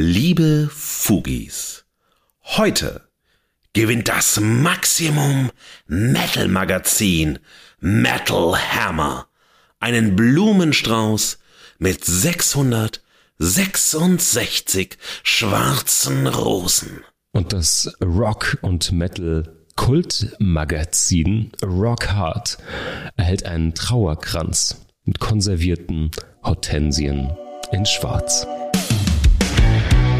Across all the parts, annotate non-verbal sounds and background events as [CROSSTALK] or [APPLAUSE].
Liebe Fugis, heute gewinnt das Maximum Metal Magazin Metal Hammer einen Blumenstrauß mit 666 schwarzen Rosen. Und das Rock und Metal Kultmagazin Rock Hard erhält einen Trauerkranz mit konservierten Hortensien in Schwarz.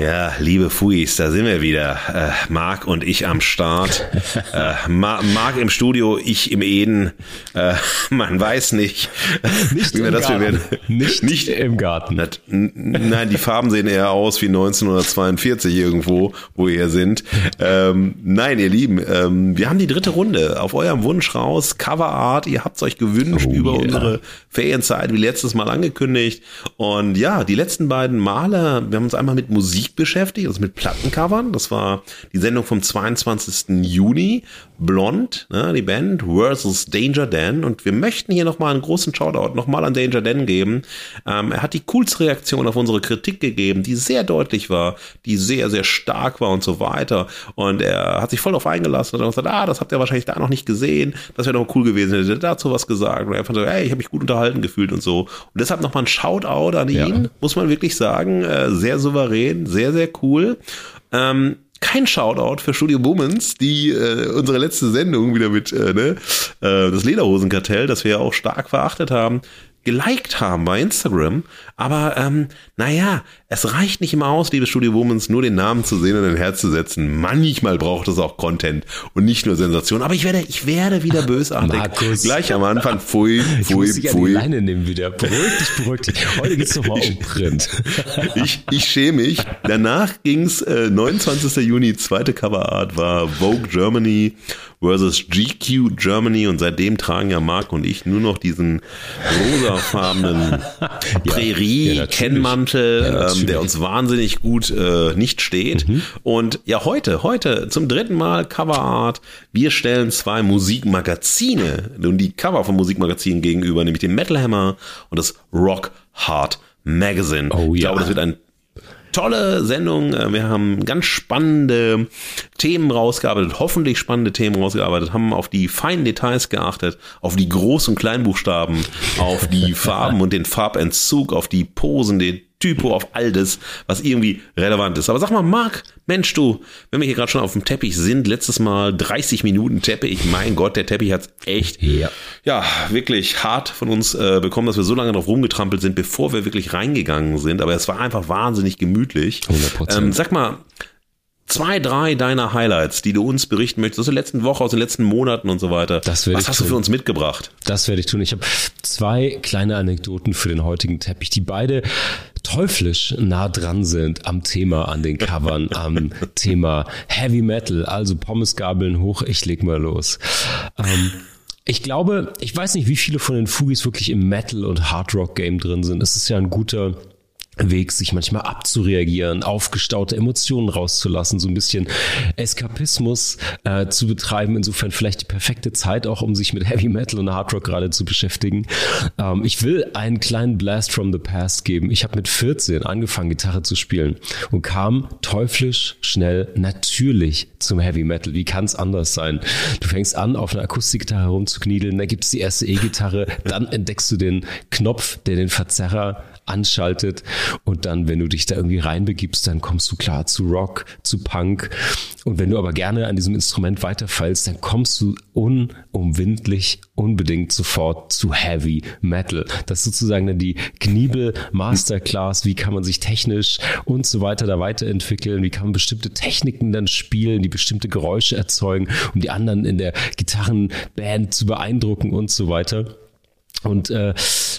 Ja, liebe Fuis, da sind wir wieder. Äh, Marc und ich am Start. [LAUGHS] Äh, Ma Marc im Studio, ich im Eden. Äh, man weiß nicht, nicht wie wir das werden. Nicht, nicht im Garten. Das, nein, die Farben sehen eher aus wie 1942 irgendwo, wo wir hier sind. Ähm, nein, ihr Lieben, ähm, wir haben die dritte Runde auf eurem Wunsch raus. Cover Art, ihr habt es euch gewünscht oh, über yeah. unsere Ferienzeit, wie letztes Mal angekündigt. Und ja, die letzten beiden Male, wir haben uns einmal mit Musik Musik beschäftigt, also mit Plattencovern. Das war die Sendung vom 22. Juni. Blond, ne, die Band versus Danger Dan. Und wir möchten hier nochmal einen großen Shoutout nochmal an Danger Dan geben. Ähm, er hat die coolste Reaktion auf unsere Kritik gegeben, die sehr deutlich war, die sehr, sehr stark war und so weiter. Und er hat sich voll auf eingelassen und hat gesagt, ah, das habt ihr wahrscheinlich da noch nicht gesehen. Das wäre doch cool gewesen, hätte dazu was gesagt. Und er einfach so, ey, ich habe mich gut unterhalten gefühlt und so. Und deshalb nochmal ein Shoutout an ihn, ja. muss man wirklich sagen. Äh, sehr souverän, sehr, sehr cool. Ähm, kein Shoutout für Studio Womans, die äh, unsere letzte Sendung wieder mit äh, ne, äh, das Lederhosenkartell, das wir ja auch stark verachtet haben, geliked haben bei Instagram. Aber ähm, naja, es reicht nicht immer aus, liebe Studio Womans, nur den Namen zu sehen und ein Herz zu setzen. Manchmal braucht es auch Content und nicht nur Sensation. Aber ich werde, ich werde wieder bösartig. Markus. Gleich am Anfang, pfui, pfui, ich muss pfui. Ich Leine nehmen wieder. Beruhig dich, beruhig dich. Heute geht's nochmal um Print. ich, ich schäme mich. Danach ging's äh, 29. Juni, zweite Coverart war Vogue Germany versus GQ Germany und seitdem tragen ja Marc und ich nur noch diesen rosafarbenen [LAUGHS] Prärie-Kennmantel, ja, ähm, der uns wahnsinnig gut äh, nicht steht. Mhm. Und ja, heute, heute zum dritten Mal Coverart. Wir stellen zwei Musikmagazine und die Cover von Musikmagazinen gegenüber, nämlich den Metal Hammer und das Rock Hard Magazine. Oh, ja. Ich glaube, das wird ein tolle Sendung. Äh, wir haben ganz spannende Themen rausgearbeitet, hoffentlich spannende Themen rausgearbeitet, haben auf die feinen Details geachtet, auf die Groß- und Kleinbuchstaben, auf die [LAUGHS] Farben und den Farbentzug, auf die Posen, den Typo, auf all das, was irgendwie relevant ist. Aber sag mal, Marc, Mensch du, wenn wir hier gerade schon auf dem Teppich sind, letztes Mal 30 Minuten Teppich, mein Gott, der Teppich hat echt, ja. ja, wirklich hart von uns äh, bekommen, dass wir so lange drauf rumgetrampelt sind, bevor wir wirklich reingegangen sind. Aber es war einfach wahnsinnig gemütlich. 100%. Ähm, sag mal, zwei, drei deiner Highlights, die du uns berichten möchtest aus der letzten Woche, aus den letzten Monaten und so weiter. Das Was hast tun. du für uns mitgebracht? Das werde ich tun. Ich habe zwei kleine Anekdoten für den heutigen Teppich, die beide teuflisch nah dran sind am Thema, an den Covern, [LAUGHS] am Thema Heavy Metal. Also Pommesgabeln hoch, ich leg mal los. Ähm, ich glaube, ich weiß nicht, wie viele von den Fugis wirklich im Metal- und Hardrock-Game drin sind. Es ist ja ein guter Weg, sich manchmal abzureagieren, aufgestaute Emotionen rauszulassen, so ein bisschen Eskapismus äh, zu betreiben. Insofern vielleicht die perfekte Zeit auch, um sich mit Heavy Metal und Hard Rock gerade zu beschäftigen. Ähm, ich will einen kleinen Blast from the Past geben. Ich habe mit 14 angefangen, Gitarre zu spielen und kam teuflisch schnell natürlich zum Heavy Metal. Wie kann es anders sein? Du fängst an, auf einer Akustikgitarre herumzukniedeln, dann gibt's die erste E-Gitarre, dann entdeckst du den Knopf, der den Verzerrer anschaltet. Und dann, wenn du dich da irgendwie reinbegibst, dann kommst du klar zu Rock, zu Punk. Und wenn du aber gerne an diesem Instrument weiterfallst, dann kommst du unumwindlich unbedingt sofort zu Heavy Metal. Das ist sozusagen dann die Kniebel Masterclass. Wie kann man sich technisch und so weiter da weiterentwickeln? Wie kann man bestimmte Techniken dann spielen, die bestimmte Geräusche erzeugen, um die anderen in der Gitarrenband zu beeindrucken und so weiter. Und äh,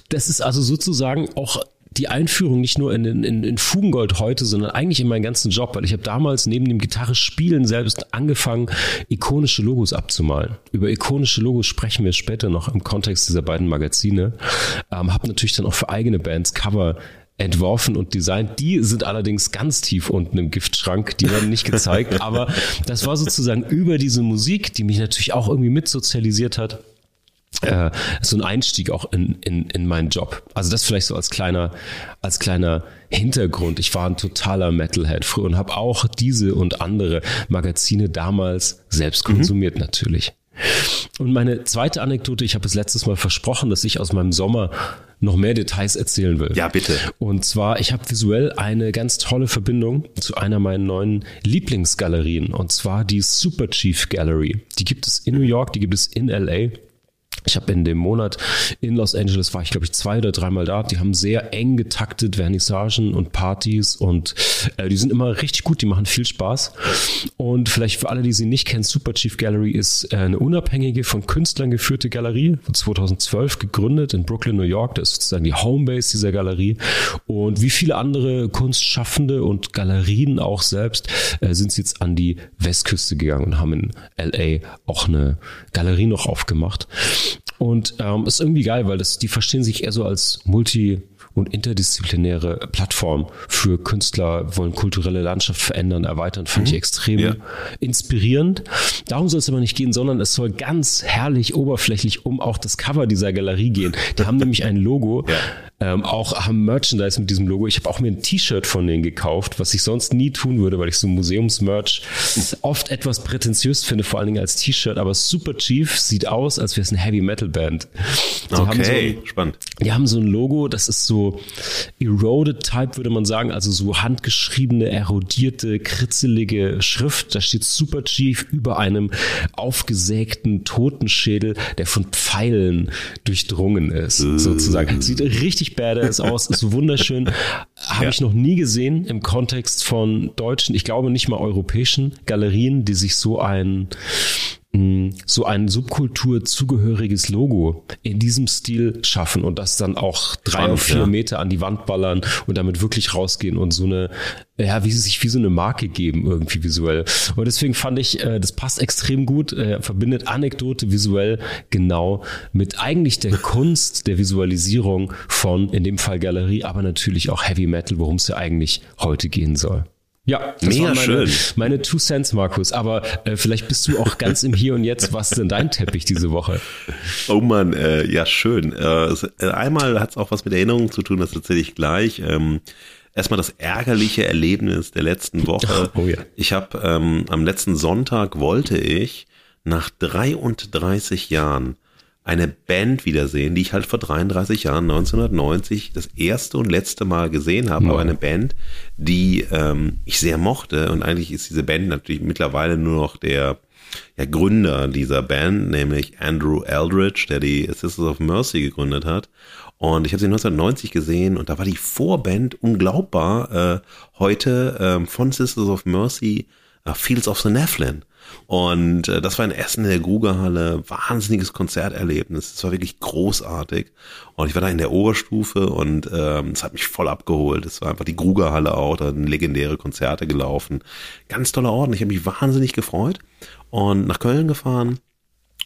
das ist also sozusagen auch die Einführung nicht nur in, in, in Fugengold heute, sondern eigentlich in meinen ganzen Job, weil ich habe damals neben dem Gitarre spielen selbst angefangen, ikonische Logos abzumalen. Über ikonische Logos sprechen wir später noch im Kontext dieser beiden Magazine. Ähm, habe natürlich dann auch für eigene Bands Cover entworfen und designt. Die sind allerdings ganz tief unten im Giftschrank, die werden nicht gezeigt, [LAUGHS] aber das war sozusagen über diese Musik, die mich natürlich auch irgendwie mitsozialisiert hat. Äh, so ein Einstieg auch in, in, in meinen Job. Also das vielleicht so als kleiner, als kleiner Hintergrund. Ich war ein totaler Metalhead früher und habe auch diese und andere Magazine damals selbst mhm. konsumiert mhm. natürlich. Und meine zweite Anekdote, ich habe es letztes Mal versprochen, dass ich aus meinem Sommer noch mehr Details erzählen will. Ja, bitte. Und zwar, ich habe visuell eine ganz tolle Verbindung zu einer meiner neuen Lieblingsgalerien, und zwar die Super Chief Gallery. Die gibt es in New York, die gibt es in LA. Ich habe in dem Monat in Los Angeles war ich glaube ich zwei oder dreimal da. Die haben sehr eng getaktet Vernissagen und Partys und äh, die sind immer richtig gut. Die machen viel Spaß. Und vielleicht für alle, die sie nicht kennen, Super Chief Gallery ist äh, eine unabhängige von Künstlern geführte Galerie, 2012 gegründet in Brooklyn, New York. Das ist sozusagen die Homebase dieser Galerie. Und wie viele andere Kunstschaffende und Galerien auch selbst äh, sind sie jetzt an die Westküste gegangen und haben in LA auch eine Galerie noch aufgemacht. Und ähm, ist irgendwie geil, weil das, die verstehen sich eher so als multi- und interdisziplinäre Plattform für Künstler, wollen kulturelle Landschaft verändern, erweitern, fand mhm. ich extrem ja. inspirierend. Darum soll es aber nicht gehen, sondern es soll ganz herrlich oberflächlich um auch das Cover dieser Galerie gehen. Die haben nämlich ein Logo, ja ähm, auch haben Merchandise mit diesem Logo. Ich habe auch mir ein T-Shirt von denen gekauft, was ich sonst nie tun würde, weil ich so Museumsmerch oft etwas prätentiös finde, vor allen Dingen als T-Shirt. Aber Super Chief sieht aus, als wäre es eine Heavy Metal Band. Die okay, so spannend. Die haben so ein Logo, das ist so eroded Type, würde man sagen, also so handgeschriebene, erodierte, kritzelige Schrift. Da steht Super Chief über einem aufgesägten Totenschädel, der von Pfeilen durchdrungen ist, sozusagen. Sieht richtig richtig badass aus, ist wunderschön. Habe ja. ich noch nie gesehen im Kontext von deutschen, ich glaube nicht mal europäischen Galerien, die sich so ein so ein subkulturzugehöriges Logo in diesem Stil schaffen und das dann auch drei oder vier ja. Meter an die Wand ballern und damit wirklich rausgehen und so eine ja, wie sie sich wie so eine Marke geben, irgendwie visuell. Und deswegen fand ich, äh, das passt extrem gut, äh, verbindet Anekdote visuell genau mit eigentlich der Kunst der Visualisierung von, in dem Fall Galerie, aber natürlich auch Heavy Metal, worum es ja eigentlich heute gehen soll. Ja, das Mega meine, schön. Meine Two Cents, Markus. Aber äh, vielleicht bist du auch ganz im Hier und Jetzt. Was ist denn dein Teppich diese Woche? Oh man, äh, ja schön. Äh, äh einmal hat es auch was mit Erinnerungen zu tun. Das erzähle ich gleich. Ähm, erstmal das ärgerliche Erlebnis der letzten Woche. [LAUGHS] Oh ja. Ich habe ähm, am letzten Sonntag wollte ich nach 33 Jahren eine Band wiedersehen, die ich halt vor 33 Jahren, 1990, das erste und letzte Mal gesehen habe. Oh. Aber eine Band, die ähm, ich sehr mochte. Und eigentlich ist diese Band natürlich mittlerweile nur noch der ja, Gründer dieser Band, nämlich Andrew Eldridge, der die Sisters of Mercy gegründet hat. Und ich habe sie 1990 gesehen und da war die Vorband unglaubbar äh, heute ähm, von Sisters of Mercy uh, Fields of the Nephilim. Und äh, das war in Essen in der Grugerhalle, wahnsinniges Konzerterlebnis. Es war wirklich großartig. Und ich war da in der Oberstufe und ähm, es hat mich voll abgeholt. Es war einfach die Grugerhalle auch, da sind legendäre Konzerte gelaufen. Ganz toller Ort. Ich habe mich wahnsinnig gefreut und nach Köln gefahren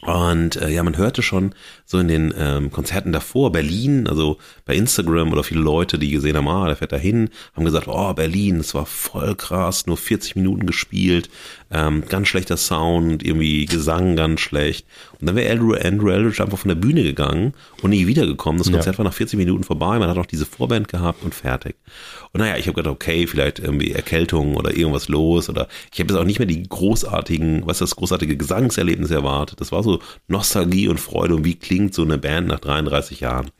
und äh, ja, man hörte schon so in den ähm, Konzerten davor, Berlin, also bei Instagram oder viele Leute, die gesehen haben, ah, der fährt da hin, haben gesagt, oh, Berlin, es war voll krass, nur 40 Minuten gespielt, ähm, ganz schlechter Sound, irgendwie Gesang ganz schlecht. Und dann wäre Andrew, Andrew Eldridge einfach von der Bühne gegangen und nie wiedergekommen. Das Konzert ja. war nach 40 Minuten vorbei, man hat auch diese Vorband gehabt und fertig. Und naja, ich habe gedacht, okay, vielleicht irgendwie Erkältung oder irgendwas los oder ich habe jetzt auch nicht mehr die großartigen, was das großartige Gesangserlebnis erwartet. Das war so Nostalgie und Freude und wie klingt so eine Band nach 33 Jahren.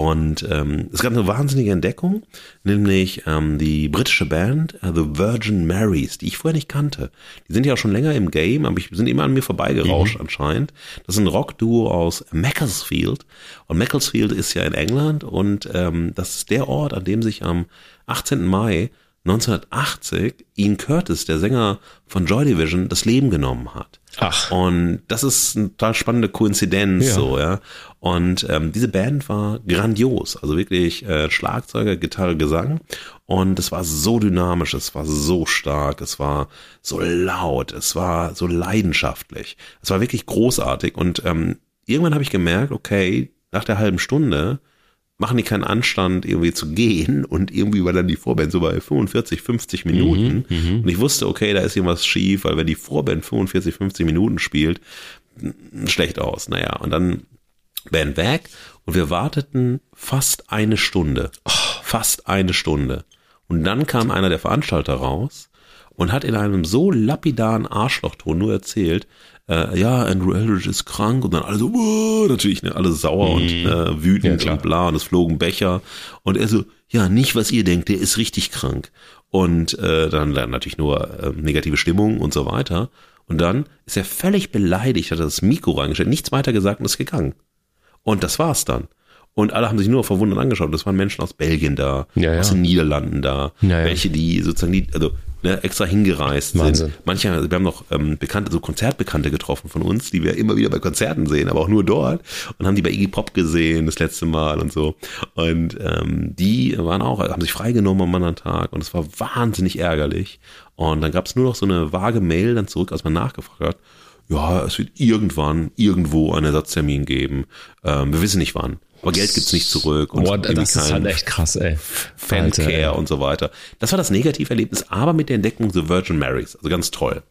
Und ähm, es gab eine wahnsinnige Entdeckung, nämlich ähm, die britische Band uh, The Virgin Marys, die ich vorher nicht kannte. Die sind ja auch schon länger im Game, aber ich sind immer an mir vorbeigerauscht mhm. anscheinend. Das ist ein Rockduo aus Macclesfield. Und Macclesfield ist ja in England und ähm, das ist der Ort, an dem sich am 18. Mai 1980 Ian Curtis, der Sänger von Joy Division, das Leben genommen hat. Ach. Und das ist eine total spannende Koinzidenz, Ja. so, ja. Und ähm, diese Band war grandios, also wirklich äh, Schlagzeuger, Gitarre, Gesang. Und es war so dynamisch, es war so stark, es war so laut, es war so leidenschaftlich. Es war wirklich großartig. Und ähm, irgendwann habe ich gemerkt, okay, nach der halben Stunde machen die keinen Anstand, irgendwie zu gehen [LAUGHS] und irgendwie war dann die Vorband so bei 45, 50 Minuten und ich wusste, okay, da ist irgendwas schief, weil wenn die Vorband 45, 50 Minuten spielt, schlecht aus. Naja, und dann Band weg und wir warteten fast eine Stunde. Fast eine Stunde. Und dann kam einer der Veranstalter raus und hat in einem so lapidaren Arschlochton nur erzählt, äh, ja, Andrew Eldridge ist krank und dann alle so, natürlich, ne, alle sauer und äh, Ja, wütend klar. und bla und es flogen Becher und er so, ja, nicht was ihr denkt, der ist richtig krank. Und äh, dann, dann natürlich nur äh, negative Stimmung und so weiter. Und dann ist er völlig beleidigt, hat er das Mikro reingestellt, nichts weiter gesagt und ist gegangen. Und das war's dann. Und alle haben sich nur verwundert angeschaut. Das waren Menschen aus Belgien da, Ja, ja. aus den Niederlanden da, Ja, welche, die sozusagen die, also ne, extra hingereist Wahnsinn. sind. Manche, wir haben noch ähm, bekannte, so Konzertbekannte getroffen von uns, die wir immer wieder bei Konzerten sehen, aber auch nur dort und haben die bei Iggy Pop gesehen das letzte Mal und so. Und ähm, die waren auch, haben sich freigenommen am anderen Tag und es war wahnsinnig ärgerlich. Und dann gab es nur noch so eine vage Mail dann zurück, als man nachgefragt hat, ja, es wird irgendwann irgendwo einen Ersatztermin geben. Ähm, wir wissen nicht wann. Aber Geld gibt's nicht zurück. Und Boah, das ist halt echt krass, ey. Fancare Alter, ey. und so weiter. Das war das Negativerlebnis, aber mit der Entdeckung The Virgin Marys. Also ganz toll.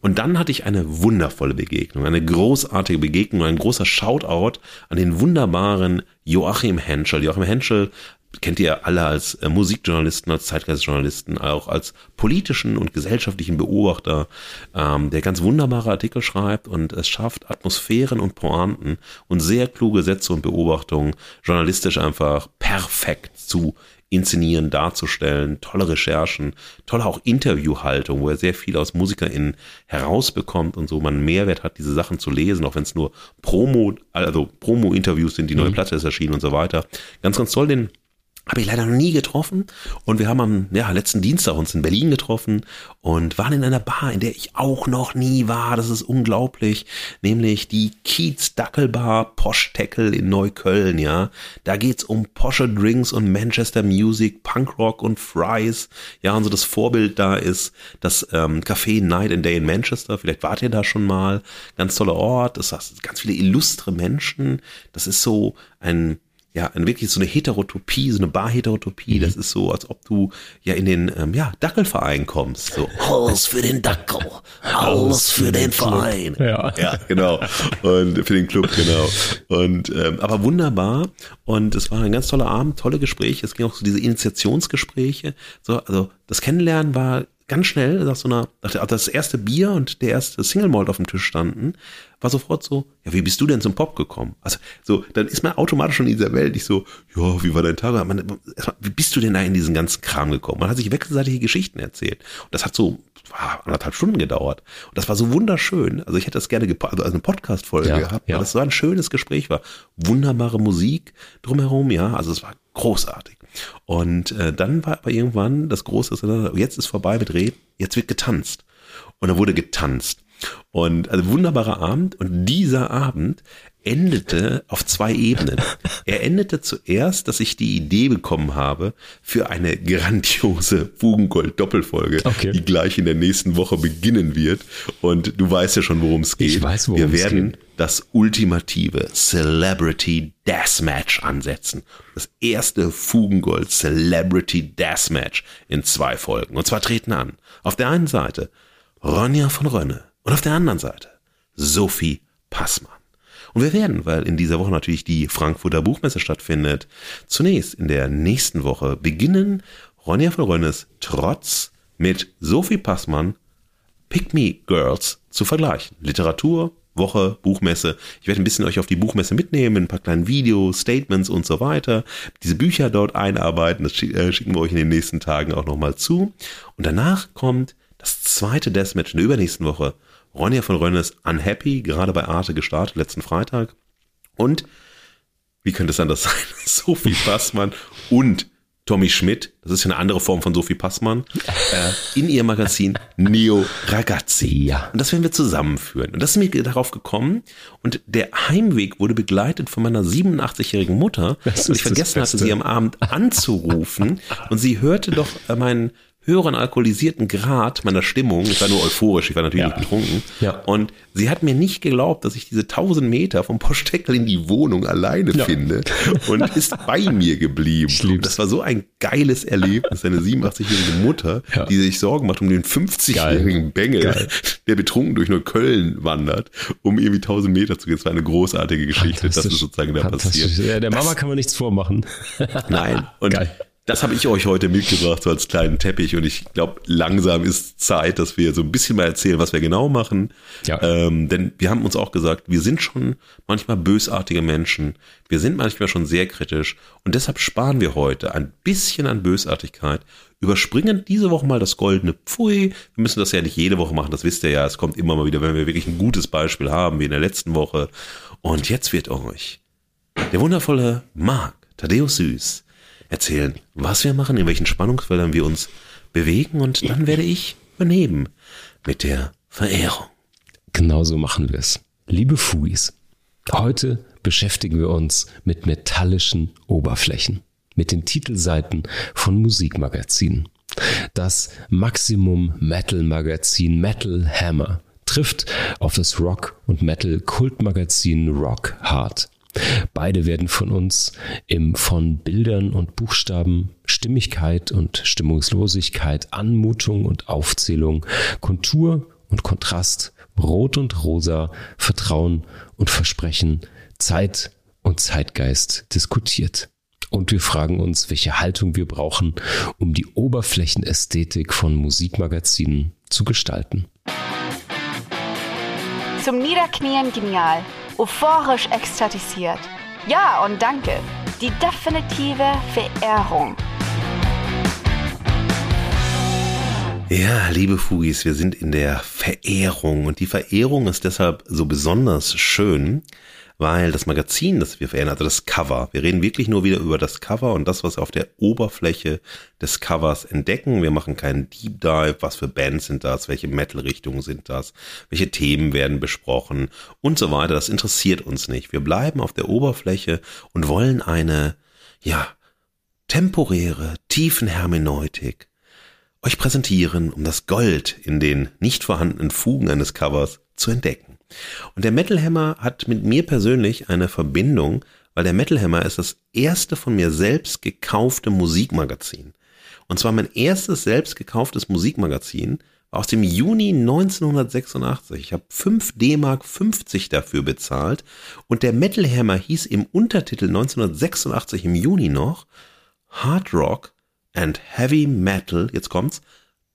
Und dann hatte ich eine wundervolle Begegnung, eine großartige Begegnung, ein großer Shoutout an den wunderbaren Joachim Henschel. Joachim Henschel kennt ihr alle als äh, Musikjournalisten, als Zeitgeistjournalisten, auch als politischen und gesellschaftlichen Beobachter, ähm, der ganz wunderbare Artikel schreibt und es schafft, Atmosphären und Pointen und sehr kluge Sätze und Beobachtungen journalistisch einfach perfekt zu inszenieren, darzustellen, tolle Recherchen, tolle auch Interviewhaltung, wo er sehr viel aus MusikerInnen herausbekommt und so man Mehrwert hat, diese Sachen zu lesen, auch wenn es nur Promo, also Promo-Interviews sind, die neue Platte ist erschienen und so weiter. Ganz, ganz toll, den habe ich leider noch nie getroffen. Und wir haben am ja, letzten Dienstag uns in Berlin getroffen und waren in einer Bar, in der ich auch noch nie war. Das ist unglaublich. Nämlich die Kiez Dackel Bar Posh Tackle in Neukölln, ja. Da geht's um Porsche Drinks und Manchester Music, Punkrock und Fries. Ja, und so das Vorbild da ist das ähm, Café Night and Day in Manchester. Vielleicht wart ihr da schon mal. Ganz toller Ort. Das ist ganz viele illustre Menschen. Das ist so ein ja, ein wirklich so eine Heterotopie, so eine Bar-Heterotopie. Das ist so, als ob du ja in den ähm, ja, Dackelverein kommst. So, alles für den Dackel, alles für den Verein. Ja. ja, genau. Und für den Club, genau. Und ähm, aber wunderbar. Und es war ein ganz toller Abend, tolle Gespräche. Es ging auch so diese Initiationsgespräche. So, also das Kennenlernen war ganz schnell, nach so einer, nach das erste Bier und der erste Single Malt auf dem Tisch standen, war sofort so, ja, wie bist du denn zum Pop gekommen? Also, so, dann ist man automatisch schon in dieser Welt nicht so, ja, wie war dein Tag? Man, wie bist du denn da in diesen ganzen Kram gekommen? Man hat sich wechselseitige Geschichten erzählt. Und das hat so ah, anderthalb Stunden gedauert. Und das war so wunderschön. Also ich hätte das gerne gepa- also eine Podcast-Folge Ja, gehabt, weil ja. das so ein schönes Gespräch war. Wunderbare Musik drumherum, ja. Also es war großartig. Und äh, dann war aber irgendwann das große, jetzt ist vorbei mit Reden, jetzt wird getanzt. Und da wurde getanzt. Und also wunderbarer Abend. Und dieser Abend endete auf zwei Ebenen. Er endete zuerst, dass ich die Idee bekommen habe für eine grandiose Fugengold-Doppelfolge, Okay. die gleich in der nächsten Woche beginnen wird. Und du weißt ja schon, worum es geht. Ich weiß, worum Wir es werden geht. Das ultimative Celebrity Deathmatch ansetzen. Das erste Fugengold Celebrity Deathmatch in zwei Folgen. Und zwar treten an. Auf der einen Seite Ronja von Rönne und auf der anderen Seite Sophie Passmann. Und wir werden, weil in dieser Woche natürlich die Frankfurter Buchmesse stattfindet, zunächst in der nächsten Woche beginnen Ronja von Rönnes Trotz mit Sophie Passmann Pick Me Girls zu vergleichen. Literatur, Woche, Buchmesse. Ich werde ein bisschen euch auf die Buchmesse mitnehmen, ein paar kleinen Videos, Statements und so weiter. Diese Bücher dort einarbeiten, das äh, schicken wir euch in den nächsten Tagen auch nochmal zu. Und danach kommt das zweite Deathmatch in der übernächsten Woche. Ronja von Rönnes Unhappy, gerade bei Arte gestartet, letzten Freitag. Und wie könnte es anders [LAUGHS] sein? Sophie Passmann und Tommy Schmidt, das ist ja eine andere Form von Sophie Passmann, äh, in ihr Magazin Neo Ragazzi. Ja. Und das werden wir zusammenführen. Und das ist mir darauf gekommen. Und der Heimweg wurde begleitet von meiner 87-jährigen Mutter, weil ich vergessen hatte, sie am Abend anzurufen. Und sie hörte doch äh, meinen höheren alkoholisierten Grad meiner Stimmung. Ich war nur euphorisch, ich war natürlich Ja. nicht betrunken. Ja. Und sie hat mir nicht geglaubt, dass ich diese 1000 Meter vom Poststeckel in die Wohnung alleine Ja. finde und [LAUGHS] ist bei mir geblieben. Das war so ein geiles Erlebnis, eine 87-jährige Mutter, Ja. die sich Sorgen macht um den 50-jährigen Bengel, Geil. der betrunken durch Neukölln wandert, um irgendwie 1000 Meter zu gehen. Das war eine großartige Geschichte. Das ist sozusagen da passiert. Ja, der Mama kann man nichts vormachen. Nein. Und Geil. Das habe ich euch heute mitgebracht, so als kleinen Teppich. Und ich glaube, langsam ist Zeit, dass wir so ein bisschen mal erzählen, was wir genau machen. Ja. Ähm, denn wir haben uns auch gesagt, wir sind schon manchmal bösartige Menschen. Wir sind manchmal schon sehr kritisch. Und deshalb sparen wir heute ein bisschen an Bösartigkeit. Überspringen diese Woche mal das goldene Pfui. Wir müssen das ja nicht jede Woche machen, das wisst ihr ja. Es kommt immer mal wieder, wenn wir wirklich ein gutes Beispiel haben, wie in der letzten Woche. Und jetzt wird euch der wundervolle Marc Thaddeus Süß erzählen, was wir machen, in welchen Spannungsfeldern wir uns bewegen und dann werde ich übernehmen mit der Verehrung. Genauso machen wir es. Liebe Fugis, heute beschäftigen wir uns mit metallischen Oberflächen, mit den Titelseiten von Musikmagazinen. Das Maximum Metal Magazin Metal Hammer trifft auf das Rock- und Metal-Kultmagazin Rock Hard. Beide werden von uns im von Bildern und Buchstaben, Stimmigkeit und Stimmungslosigkeit, Anmutung und Aufzählung, Kontur und Kontrast, Rot und Rosa, Vertrauen und Versprechen, Zeit und Zeitgeist diskutiert. Und wir fragen uns, welche Haltung wir brauchen, um die Oberflächenästhetik von Musikmagazinen zu gestalten. Zum Niederknien genial, euphorisch ekstatisiert. Ja und danke. Die definitive Verehrung. Ja, liebe Fugis, wir sind in der Verehrung und die Verehrung ist deshalb so besonders schön, weil das Magazin, das wir verehren, also das Cover, wir reden wirklich nur wieder über das Cover und das, was wir auf der Oberfläche des Covers entdecken. Wir machen keinen Deep Dive, was für Bands sind das, welche Metal-Richtungen sind das, welche Themen werden besprochen und so weiter. Das interessiert uns nicht. Wir bleiben auf der Oberfläche und wollen eine, ja, temporäre Tiefenhermeneutik euch präsentieren, um das Gold in den nicht vorhandenen Fugen eines Covers zu entdecken. Und der Metal Hammer hat mit mir persönlich eine Verbindung, weil der Metal Hammer ist das erste von mir selbst gekaufte Musikmagazin. Und zwar mein erstes selbst gekauftes Musikmagazin war aus dem Juni 1986. Ich habe 5 D-Mark 50 dafür bezahlt und der Metal Hammer hieß im Untertitel 1986 im Juni noch Hard Rock and Heavy Metal, jetzt kommt's,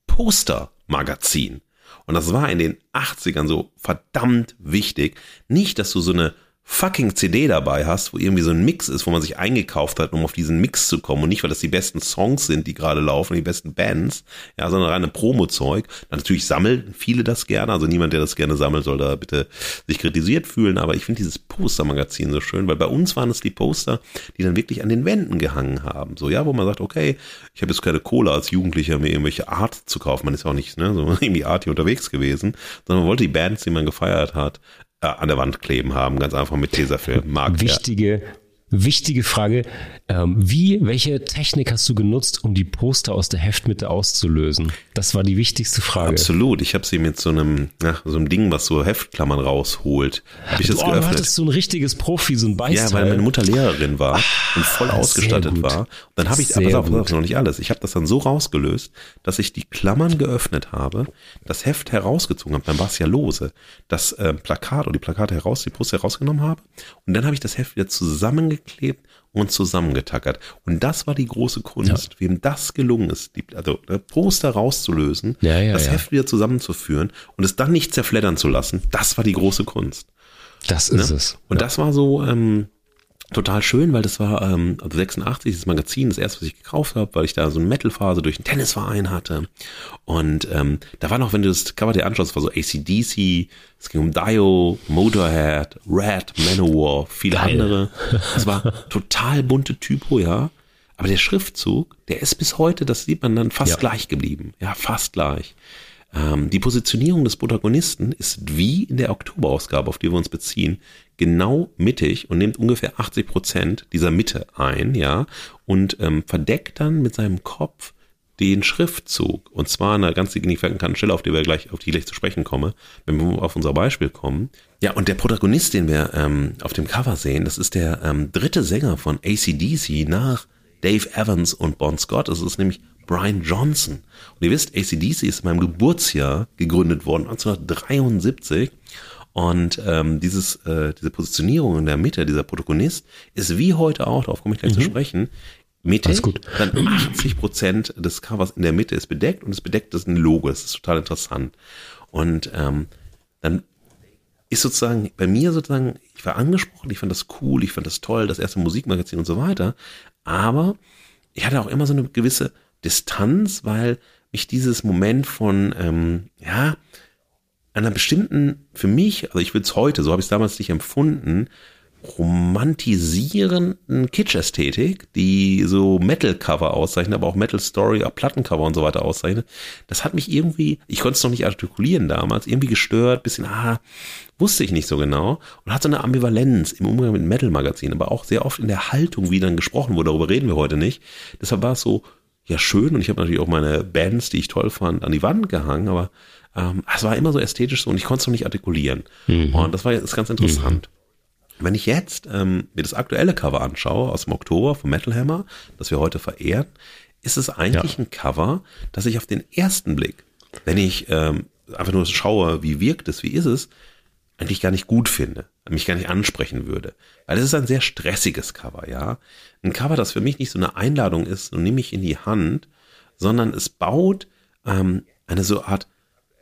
Poster Magazin. Und das war in den 80ern so verdammt wichtig. Nicht, dass du so eine fucking CD dabei hast, wo irgendwie so ein Mix ist, wo man sich eingekauft hat, um auf diesen Mix zu kommen und nicht, weil das die besten Songs sind, die gerade laufen, die besten Bands, ja, sondern reine Promo-Zeug. Natürlich sammeln viele das gerne, also niemand, der das gerne sammelt, soll da bitte sich kritisiert fühlen, aber ich finde dieses Poster-Magazin so schön, weil bei uns waren es die Poster, die dann wirklich an den Wänden gehangen haben, so, ja, wo man sagt, okay, ich habe jetzt keine Cola als Jugendlicher, mir irgendwelche Art zu kaufen, man ist auch nicht, ne, so [LAUGHS] irgendwie artig unterwegs gewesen, sondern man wollte die Bands, die man gefeiert hat, an der Wand kleben haben, ganz einfach mit Tesafilm. Mag ja. Wichtige, Frage. Ähm, wie, welche Technik hast du genutzt, um die Poster aus der Heftmitte auszulösen? Das war die wichtigste Frage. Absolut. Ich habe sie mit so einem, ja, so einem Ding, was so Heftklammern rausholt. Habe ich du, das oh, du geöffnet. hattest so ein richtiges Profi, so ein Beißteil. Ja, weil meine Mutter Lehrerin war und voll Ah, ausgestattet war. Und dann habe ich, Sehr auf, gut. noch nicht alles. Ich habe das dann so rausgelöst, dass ich die Klammern geöffnet habe, das Heft herausgezogen habe, dann war es ja lose, das äh, Plakat oder die Plakate heraus, die Poster herausgenommen habe und dann habe ich das Heft wieder zusammengeklebt und zusammengetackert. Und das war die große Kunst, wem das gelungen ist, die, also äh, Poster rauszulösen, Ja, ja, das ja. Heft wieder zusammenzuführen und es dann nicht zerfleddern zu lassen, das war die große Kunst. das ist es. Ne? Und das war so ähm, total schön, weil das war ähm, also 86, das Magazin, das erste, was ich gekauft habe, weil ich da so eine Metal-Phase durch einen Tennisverein hatte. Und ähm, da war noch, wenn du das Cover dir anschaust, war so ACDC, es ging um Dio, Motorhead, Red, Manowar, viele Geil. andere. Das war total bunte Typo, ja. Aber der Schriftzug, der ist bis heute, das sieht man dann fast ja. gleich geblieben. Ja, fast gleich. Ähm, die Positionierung des Protagonisten ist wie in der Oktoberausgabe, auf die wir uns beziehen, genau mittig und nimmt ungefähr 80 Prozent dieser Mitte ein, ja, und ähm, verdeckt dann mit seinem Kopf den Schriftzug. Und zwar an einer ganz signifikanten Stelle, auf die wir gleich, auf die ich gleich zu sprechen komme, wenn wir auf unser Beispiel kommen. Ja, und der Protagonist, den wir ähm, auf dem Cover sehen, das ist der ähm, dritte Sänger von ACDC nach Dave Evans und Bon Scott. Das ist nämlich Brian Johnson. Und ihr wisst, ACDC ist in meinem Geburtsjahr gegründet worden, 1973. Und ähm, dieses, äh, diese Positionierung in der Mitte, dieser Protagonist, ist wie heute auch, darauf komme ich gleich mhm. zu sprechen, mittig. gut. Dann 80 Prozent des Covers in der Mitte ist bedeckt und es bedeckt ist ein Logo. Das ist total interessant. Und ähm, dann ist sozusagen bei mir sozusagen, ich war angesprochen, ich fand das cool, ich fand das toll, das erste Musikmagazin und so weiter. Aber ich hatte auch immer so eine gewisse Distanz, weil mich dieses Moment von, ähm, ja, einer bestimmten, für mich, also ich will es heute, so habe ich es damals nicht empfunden, romantisierenden Kitsch-Ästhetik, die so Metal-Cover auszeichnet, aber auch Metal-Story, auch Plattencover und so weiter auszeichnet. Das hat mich irgendwie, ich konnte es noch nicht artikulieren damals, irgendwie gestört, bisschen, ah, wusste ich nicht so genau und hat so eine Ambivalenz im Umgang mit Metal-Magazinen, aber auch sehr oft in der Haltung, wie dann gesprochen wurde, darüber reden wir heute nicht. Deshalb war es so, ja, schön und ich habe natürlich auch meine Bands, die ich toll fand, an die Wand gehangen, aber ähm, es war immer so ästhetisch so und ich konnte es noch nicht artikulieren. Mhm. Und das war jetzt ganz interessant. Mhm. Wenn ich jetzt ähm, mir das aktuelle Cover anschaue aus dem Oktober von Metal Hammer, das wir heute verehren, ist es eigentlich ja. ein Cover, das ich auf den ersten Blick, wenn ich ähm, einfach nur schaue, wie wirkt es, wie ist es, eigentlich gar nicht gut finde, mich gar nicht ansprechen würde. Weil es ist ein sehr stressiges Cover, ja. Ein Cover, das für mich nicht so eine Einladung ist und nehme ich in die Hand, sondern es baut ähm, eine so Art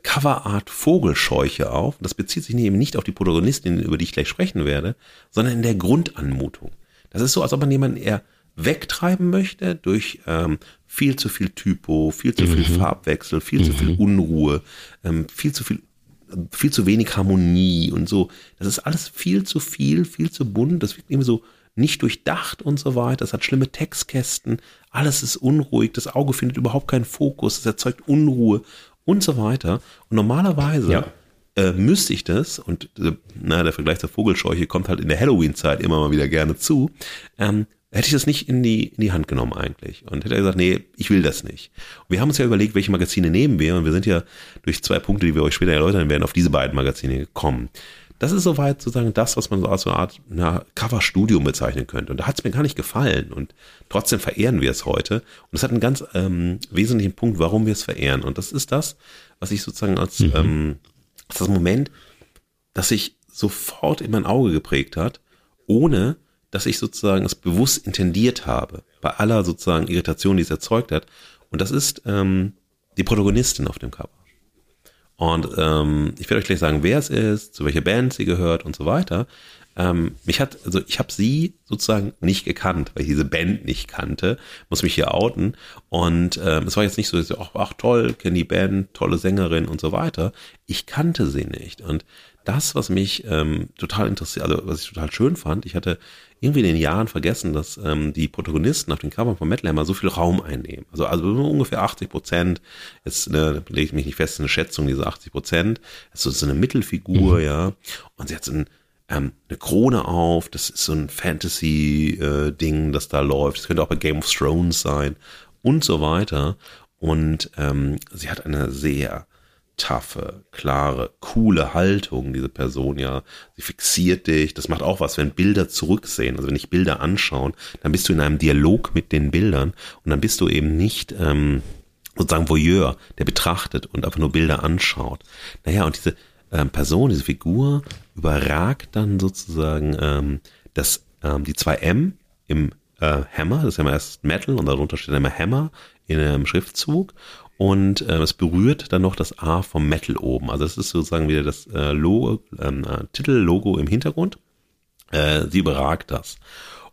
Coverart Vogelscheuche auf. Das bezieht sich eben nicht auf die Protagonistin, über die ich gleich sprechen werde, sondern in der Grundanmutung. Das ist so, als ob man jemanden eher wegtreiben möchte durch ähm, viel zu viel Typo, viel zu viel mhm. Farbwechsel, viel mhm. zu viel mhm. Unruhe, ähm, viel zu viel viel zu wenig Harmonie und so. Das ist alles viel zu viel, viel zu bunt. Das wird irgendwie so nicht durchdacht und so weiter. Das hat schlimme Textkästen. Alles ist unruhig. Das Auge findet überhaupt keinen Fokus. Es erzeugt Unruhe und so weiter. Und normalerweise ja. äh, müsste ich das, und äh, na, der Vergleich zur Vogelscheuche kommt halt in der Halloween-Zeit immer mal wieder gerne zu, ähm, hätte ich das nicht in die, in die Hand genommen eigentlich. Und hätte er gesagt, nee, ich will das nicht. Und wir haben uns ja überlegt, welche Magazine nehmen wir. Und wir sind ja durch zwei Punkte, die wir euch später erläutern werden, auf diese beiden Magazine gekommen. Das ist soweit sozusagen das, was man so als so eine Art na, Cover-Studium bezeichnen könnte. Und da hat es mir gar nicht gefallen. Und trotzdem verehren wir es heute. Und es hat einen ganz ähm, wesentlichen Punkt, warum wir es verehren. Und das ist das, was ich sozusagen als, mhm. ähm, als das Moment, das sich sofort in mein Auge geprägt hat, ohne dass ich sozusagen es bewusst intendiert habe. Bei aller sozusagen Irritation, die es erzeugt hat. Und das ist ähm, die Protagonistin auf dem Cover. Und ähm, ich werde euch gleich sagen, wer es ist, zu welcher Band sie gehört und so weiter. Ähm, mich hat, also ich habe sie sozusagen nicht gekannt, weil ich diese Band nicht kannte, muss mich hier outen. Und ähm, es war jetzt nicht so, dass ich, ach, ach toll, kenne die Band, tolle Sängerin und so weiter. Ich kannte sie nicht. Und das, was mich ähm, total interessiert, also was ich total schön fand, ich hatte irgendwie in den Jahren vergessen, dass ähm, die Protagonisten auf den Covern von Metal Hammer so viel Raum einnehmen. Also, also ungefähr 80 Prozent, jetzt ne, lege ich mich nicht fest, eine Schätzung, diese 80 Prozent, das ist so eine Mittelfigur, mhm. ja, und sie hat so ein, ähm, eine Krone auf, das ist so ein Fantasy-Ding, äh, das da läuft, das könnte auch bei Game of Thrones sein und so weiter. Und ähm, sie hat eine sehr taffe, klare, coole Haltung, diese Person, ja. Sie fixiert dich. Das macht auch was, wenn Bilder zurücksehen. Also wenn ich Bilder anschauen, dann bist du in einem Dialog mit den Bildern und dann bist du eben nicht ähm, sozusagen Voyeur, der betrachtet und einfach nur Bilder anschaut. Naja, und diese ähm, Person, diese Figur überragt dann sozusagen ähm, das, ähm, die zwei M im äh, Hammer, das ist ja immer erst Metal und darunter steht immer Hammer in einem Schriftzug und äh, es berührt dann noch das A vom Metal oben. Also es ist sozusagen wieder das äh, Logo, ähm, äh, Titellogo im Hintergrund. Äh, sie überragt das.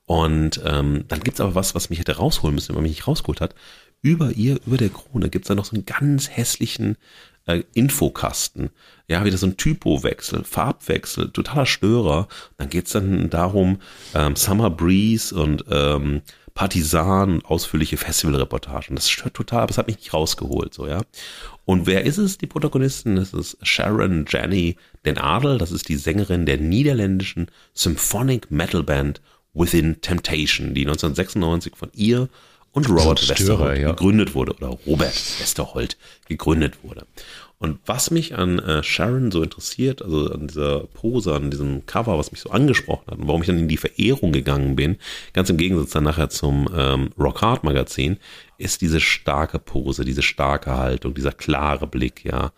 Und ähm, dann gibt's aber was, was mich hätte rausholen müssen, wenn mich nicht rausgeholt hat. Über ihr, über der Krone, gibt's da noch so einen ganz hässlichen äh, Infokasten. Ja, wieder so ein Typowechsel, Farbwechsel, totaler Störer. Dann geht's dann darum, ähm, Summer Breeze und ähm, Partisan ausführliche Festivalreportagen. Das stört total, aber es hat mich nicht rausgeholt, so, ja. Und wer ist es, die Protagonistin? Das ist Sharon Jenny Den Adel, das ist die Sängerin der niederländischen Symphonic Metal Band Within Temptation, die 1996 von ihr und Robert Westerholt ja. gegründet wurde oder Robert Westerholt gegründet wurde. Und was mich an äh, Sharon so interessiert, also an dieser Pose, an diesem Cover, was mich so angesprochen hat und warum ich dann in die Verehrung gegangen bin, ganz im Gegensatz dann nachher zum ähm, Rock Hard Magazin, ist diese starke Pose, diese starke Haltung, dieser klare Blick, ja,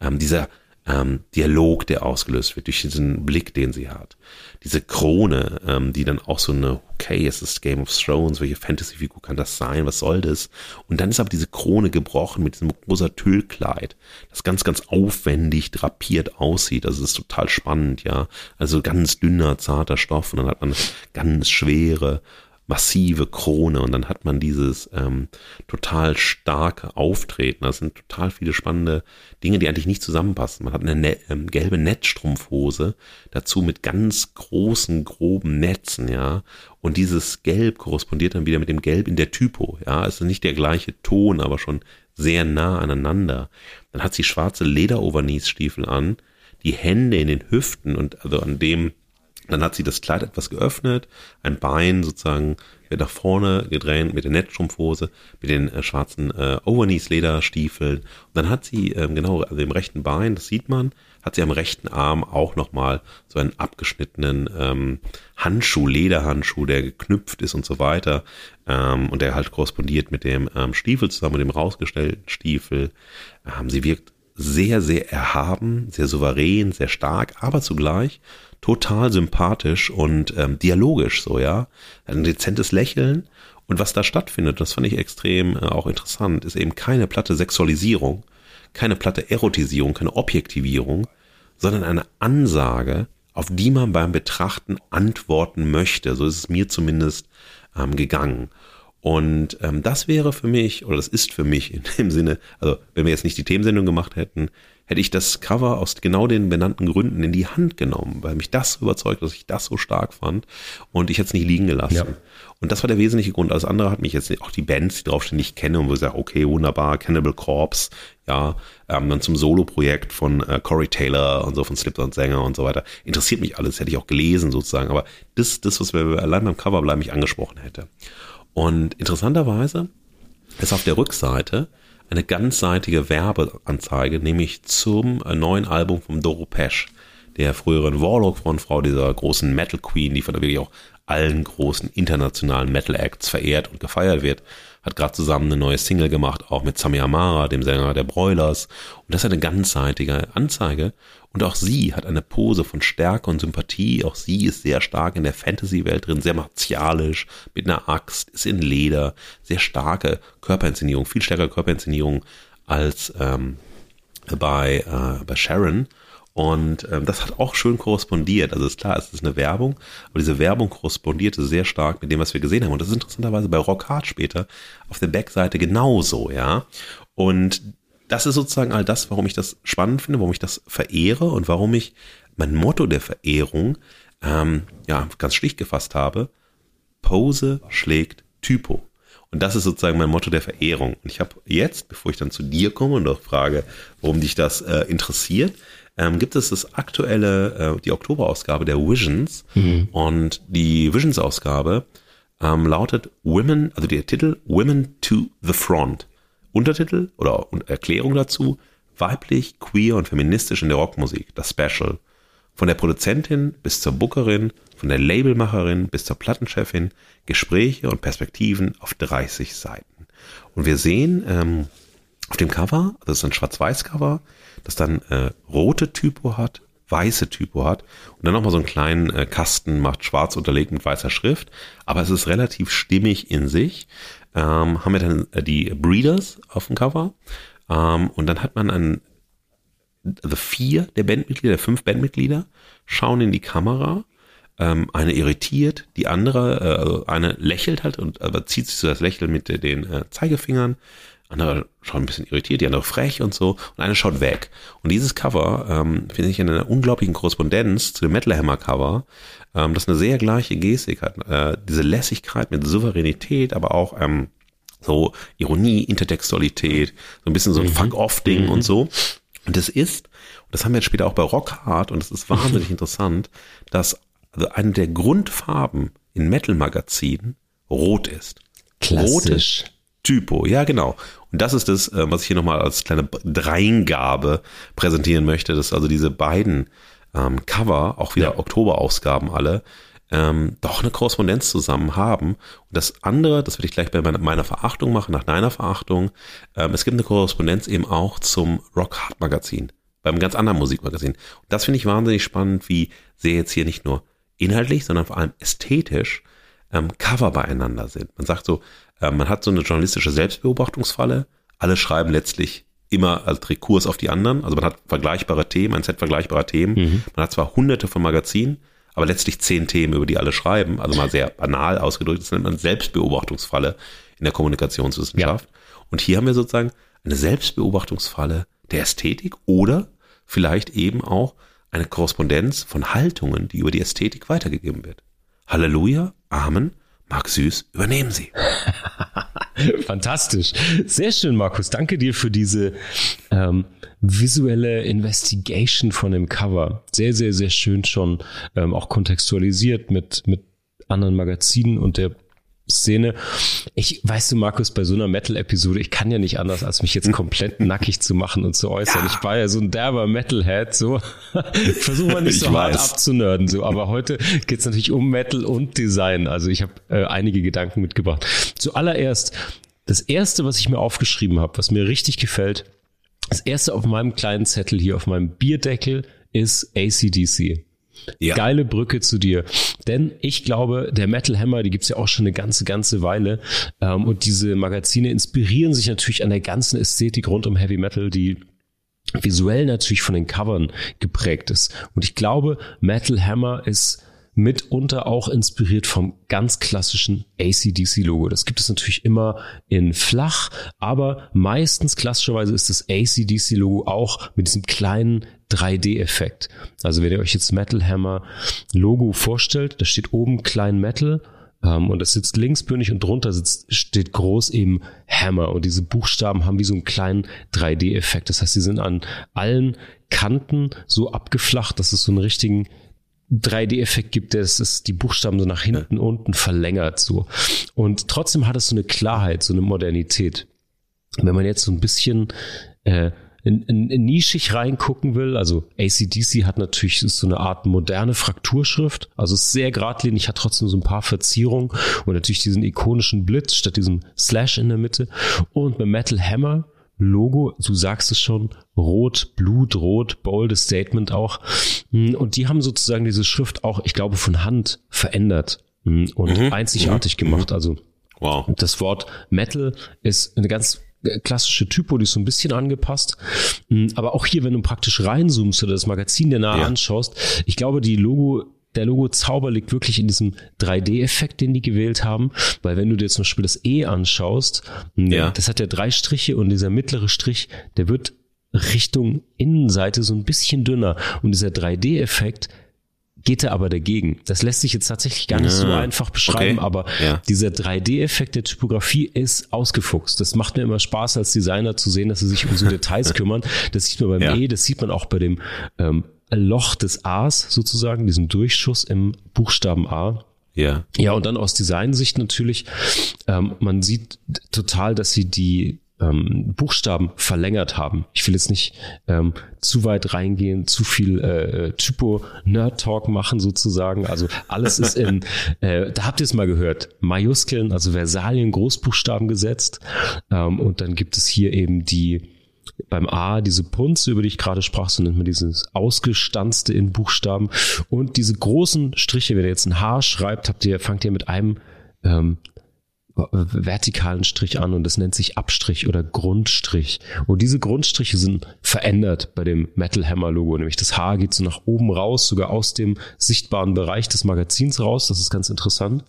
ähm, dieser ähm, Dialog, der ausgelöst wird durch diesen Blick, den sie hat. Diese Krone, ähm, die dann auch so eine, okay, es ist Game of Thrones, welche Fantasy-Figur kann das sein, was soll das? Und dann ist aber diese Krone gebrochen mit diesem rosa Tüllkleid, das ganz, ganz aufwendig drapiert aussieht. Also es ist total spannend, ja. Also ganz dünner, zarter Stoff und dann hat man ganz schwere, massive Krone und dann hat man dieses ähm, total starke Auftreten. Das sind total viele spannende Dinge, die eigentlich nicht zusammenpassen. Man hat eine ne ähm, gelbe Netzstrumpfhose dazu mit ganz großen, groben Netzen, ja. Und dieses Gelb korrespondiert dann wieder mit dem Gelb in der Typo, ja. Es ist nicht der gleiche Ton, aber schon sehr nah aneinander. Dann hat sie schwarze Lederoverniesstiefel an, die Hände in den Hüften und also an dem dann hat sie das Kleid etwas geöffnet, ein Bein sozusagen wird nach vorne gedreht mit der Netzstrumpfhose, mit den äh, schwarzen äh, Overknees-Lederstiefeln. Und dann hat sie ähm, genau an dem rechten Bein, das sieht man, hat sie am rechten Arm auch nochmal so einen abgeschnittenen ähm, Handschuh, Lederhandschuh, der geknüpft ist und so weiter. Ähm, und der halt korrespondiert mit dem ähm, Stiefel zusammen, mit dem rausgestellten Stiefel. Ähm, sie wirkt sehr, sehr erhaben, sehr souverän, sehr stark, aber zugleich total sympathisch und ähm, dialogisch so, ja. Ein dezentes Lächeln. Und was da stattfindet, das fand ich extrem äh, auch interessant, ist eben keine platte Sexualisierung, keine platte Erotisierung, keine Objektivierung, sondern eine Ansage, auf die man beim Betrachten antworten möchte. So ist es mir zumindest ähm, gegangen. Und ähm, das wäre für mich, oder das ist für mich in dem Sinne, also wenn wir jetzt nicht die Themensendung gemacht hätten, hätte ich das Cover aus genau den benannten Gründen in die Hand genommen, weil mich das überzeugt, dass ich das so stark fand und ich hätte es nicht liegen gelassen. Ja. Und das war der wesentliche Grund. Alles andere hat mich jetzt auch die Bands, die draufstehen, nicht kenne und wo ich sage, okay, wunderbar, Cannibal Corpse, ja, ähm, dann zum Solo-Projekt von äh, Corey Taylor und so von Slipknot Sänger und so weiter. Interessiert mich alles, hätte ich auch gelesen sozusagen, aber das, das, was wir allein beim Cover bleiben, mich angesprochen hätte. Und interessanterweise ist auf der Rückseite eine ganzseitige Werbeanzeige, nämlich zum äh, neuen Album von Doro Pesch, der früheren Warlock-Frontfrau, dieser großen Metal Queen, die von der wirklich auch allen großen internationalen Metal Acts verehrt und gefeiert wird hat gerade zusammen eine neue Single gemacht, auch mit Sami Amara, dem Sänger der Broilers. Und das ist eine ganzseitige Anzeige. Und auch sie hat eine Pose von Stärke und Sympathie. Auch sie ist sehr stark in der Fantasy-Welt drin, sehr martialisch, mit einer Axt, ist in Leder, sehr starke Körperinszenierung, viel stärkere Körperinszenierung als ähm, bei, äh, bei Sharon. Und ähm, das hat auch schön korrespondiert. Also ist klar, es ist eine Werbung, aber diese Werbung korrespondierte sehr stark mit dem, was wir gesehen haben. Und das ist interessanterweise bei Rock Hard später auf der Backseite genauso, ja. Und das ist sozusagen all das, warum ich das spannend finde, warum ich das verehre und warum ich mein Motto der Verehrung ähm, ja ganz schlicht gefasst habe: Pose schlägt Typo. Und das ist sozusagen mein Motto der Verehrung. Und ich habe jetzt, bevor ich dann zu dir komme und auch frage, warum dich das äh, interessiert, ähm, gibt es das aktuelle, äh, die Oktoberausgabe der Visions. Mhm. Und die Visions-Ausgabe ähm, lautet Women, also der Titel Women to the Front. Untertitel oder Erklärung dazu, weiblich, queer und feministisch in der Rockmusik, das Special. Von der Produzentin bis zur Bookerin, von der Labelmacherin bis zur Plattenchefin, Gespräche und Perspektiven auf 30 Seiten. Und wir sehen ähm, auf dem Cover, das ist ein Schwarz-Weiß-Cover, das dann äh, rote Typo hat, weiße Typo hat und dann nochmal so einen kleinen äh, Kasten macht schwarz unterlegt mit weißer Schrift, aber es ist relativ stimmig in sich. Ähm, haben wir dann äh, die Breeders auf dem Cover ähm, und dann hat man ein also vier der Bandmitglieder, fünf Bandmitglieder schauen in die Kamera. Ähm, eine irritiert, die andere, äh, also eine lächelt halt und aber zieht sich so das Lächeln mit den äh, Zeigefingern andere schaut ein bisschen irritiert, die andere frech und so und eine schaut weg. Und dieses Cover ähm, finde ich in einer unglaublichen Korrespondenz zu dem Metal Hammer Cover, ähm, das eine sehr gleiche Gestik hat. Äh, diese Lässigkeit mit Souveränität, aber auch ähm, so Ironie, Intertextualität, so ein bisschen so ein mhm. Fuck-off-Ding mhm. und so. Und das ist, und das haben wir jetzt später auch bei Rockhard, und das ist wahnsinnig [LAUGHS] interessant, dass also eine der Grundfarben in Metal-Magazinen rot ist. Klassisch. Rote Typo, ja genau. Und das ist das, äh, was ich hier nochmal als kleine Dreingabe präsentieren möchte, dass also diese beiden ähm, Cover, auch wieder ja. Oktoberausgaben alle, ähm, doch eine Korrespondenz zusammen haben. Und das andere, das werde ich gleich bei meiner, meiner Verachtung machen, nach deiner Verachtung, ähm, es gibt eine Korrespondenz eben auch zum Rock Hard Magazin, beim ganz anderen Musikmagazin. Und das finde ich wahnsinnig spannend, wie sehr jetzt hier nicht nur inhaltlich, sondern vor allem ästhetisch ähm, Cover beieinander sind. Man sagt so, äh, man hat so eine journalistische Selbstbeobachtungsfalle. Alle schreiben letztlich immer als Rekurs auf die anderen. Also man hat vergleichbare Themen, ein Set vergleichbarer Themen. Mhm. Man hat zwar hunderte von Magazinen, aber letztlich zehn Themen, über die alle schreiben. Also mal sehr banal ausgedrückt, das nennt man Selbstbeobachtungsfalle in der Kommunikationswissenschaft. Ja. Und hier haben wir sozusagen eine Selbstbeobachtungsfalle der Ästhetik oder vielleicht eben auch eine Korrespondenz von Haltungen, die über die Ästhetik weitergegeben wird. Halleluja, Amen, Marc Süß, übernehmen Sie. [LAUGHS] Fantastisch. Sehr schön, Markus. Danke dir für diese ähm, visuelle Investigation von dem Cover. Sehr, sehr, sehr schön schon ähm, auch kontextualisiert mit, mit anderen Magazinen und der Szene. Ich, weißt du, Markus, bei so einer Metal-Episode, ich kann ja nicht anders, als mich jetzt komplett [LAUGHS] nackig zu machen und zu äußern. Ja. Ich war ja so ein derber Metalhead, so. [LAUGHS] Versuche mal nicht so hart abzunörden, so. Aber heute geht's natürlich um Metal und Design. Also ich habe äh, einige Gedanken mitgebracht. Zuallererst, das erste, was ich mir aufgeschrieben habe, was mir richtig gefällt, das erste auf meinem kleinen Zettel hier, auf meinem Bierdeckel, ist ACDC. Ja. Geile Brücke zu dir. Denn ich glaube, der Metal Hammer, die gibt's ja auch schon eine ganze, ganze Weile. Ähm, und diese Magazine inspirieren sich natürlich an der ganzen Ästhetik rund um Heavy Metal, die visuell natürlich von den Covern geprägt ist. Und ich glaube, Metal Hammer ist mitunter auch inspiriert vom ganz klassischen ACDC-Logo. Das gibt es natürlich immer in flach, aber meistens klassischerweise ist das ACDC-Logo auch mit diesem kleinen 3D-Effekt. Also wenn ihr euch jetzt Metal Hammer Logo vorstellt, da steht oben klein Metal ähm, und das sitzt linksbündig und drunter sitzt, steht groß eben Hammer und diese Buchstaben haben wie so einen kleinen 3D-Effekt. Das heißt, sie sind an allen Kanten so abgeflacht, dass es so einen richtigen 3D-Effekt gibt, der es die Buchstaben so nach hinten ja. unten verlängert so. Und trotzdem hat es so eine Klarheit, so eine Modernität. Wenn man jetzt so ein bisschen äh, in, in, in nischig reingucken will, also ACDC hat natürlich ist so eine Art moderne Frakturschrift, also ist sehr geradlinig, hat trotzdem so ein paar Verzierungen und natürlich diesen ikonischen Blitz statt diesem Slash in der Mitte. Und mit Metal Hammer Logo, du sagst es schon, rot, blutrot, boldes Statement auch. Und die haben sozusagen diese Schrift auch, ich glaube, von Hand verändert und mhm. einzigartig mhm. gemacht. Also wow. das Wort Metal ist eine ganz klassische Typo, die ist so ein bisschen angepasst. Hm, aber auch hier, wenn du praktisch reinzoomst oder das Magazin dir nahe ja. anschaust, ich glaube, die Logo der Logo-Zauber liegt wirklich in diesem 3D-Effekt, den die gewählt haben, weil wenn du dir zum Beispiel das E anschaust, hm, ja. das hat ja drei Striche und dieser mittlere Strich, der wird Richtung Innenseite so ein bisschen dünner und dieser 3D-Effekt, geht er aber dagegen. Das lässt sich jetzt tatsächlich gar nicht ja, so einfach beschreiben, okay. aber ja. dieser 3D-Effekt der Typografie ist ausgefuchst. Das macht mir immer Spaß als Designer zu sehen, dass sie sich um so [LAUGHS] Details kümmern. Das sieht man beim ja. E, das sieht man auch bei dem ähm, Loch des A's sozusagen, diesen Durchschuss im Buchstaben A. Ja. Ja, und dann aus Designsicht natürlich, ähm, man sieht total, dass sie die ähm, Buchstaben verlängert haben. Ich will jetzt nicht ähm, zu weit reingehen, zu viel äh, Typo-Nerd-Talk machen sozusagen. Also alles ist in, [LAUGHS] äh, da habt ihr es mal gehört, Majuskeln, also Versalien, Großbuchstaben gesetzt. Ähm, und dann gibt es hier eben die beim A diese Punze, über die ich gerade sprach, so nennt man dieses ausgestanzte in Buchstaben. Und diese großen Striche, wenn ihr jetzt ein H schreibt, habt ihr, fangt ihr mit einem ähm, vertikalen Strich an und das nennt sich Abstrich oder Grundstrich. Und diese Grundstriche sind verändert bei dem Metal Hammer Logo, nämlich das Haar geht so nach oben raus, sogar aus dem sichtbaren Bereich des Magazins raus. Das ist ganz interessant.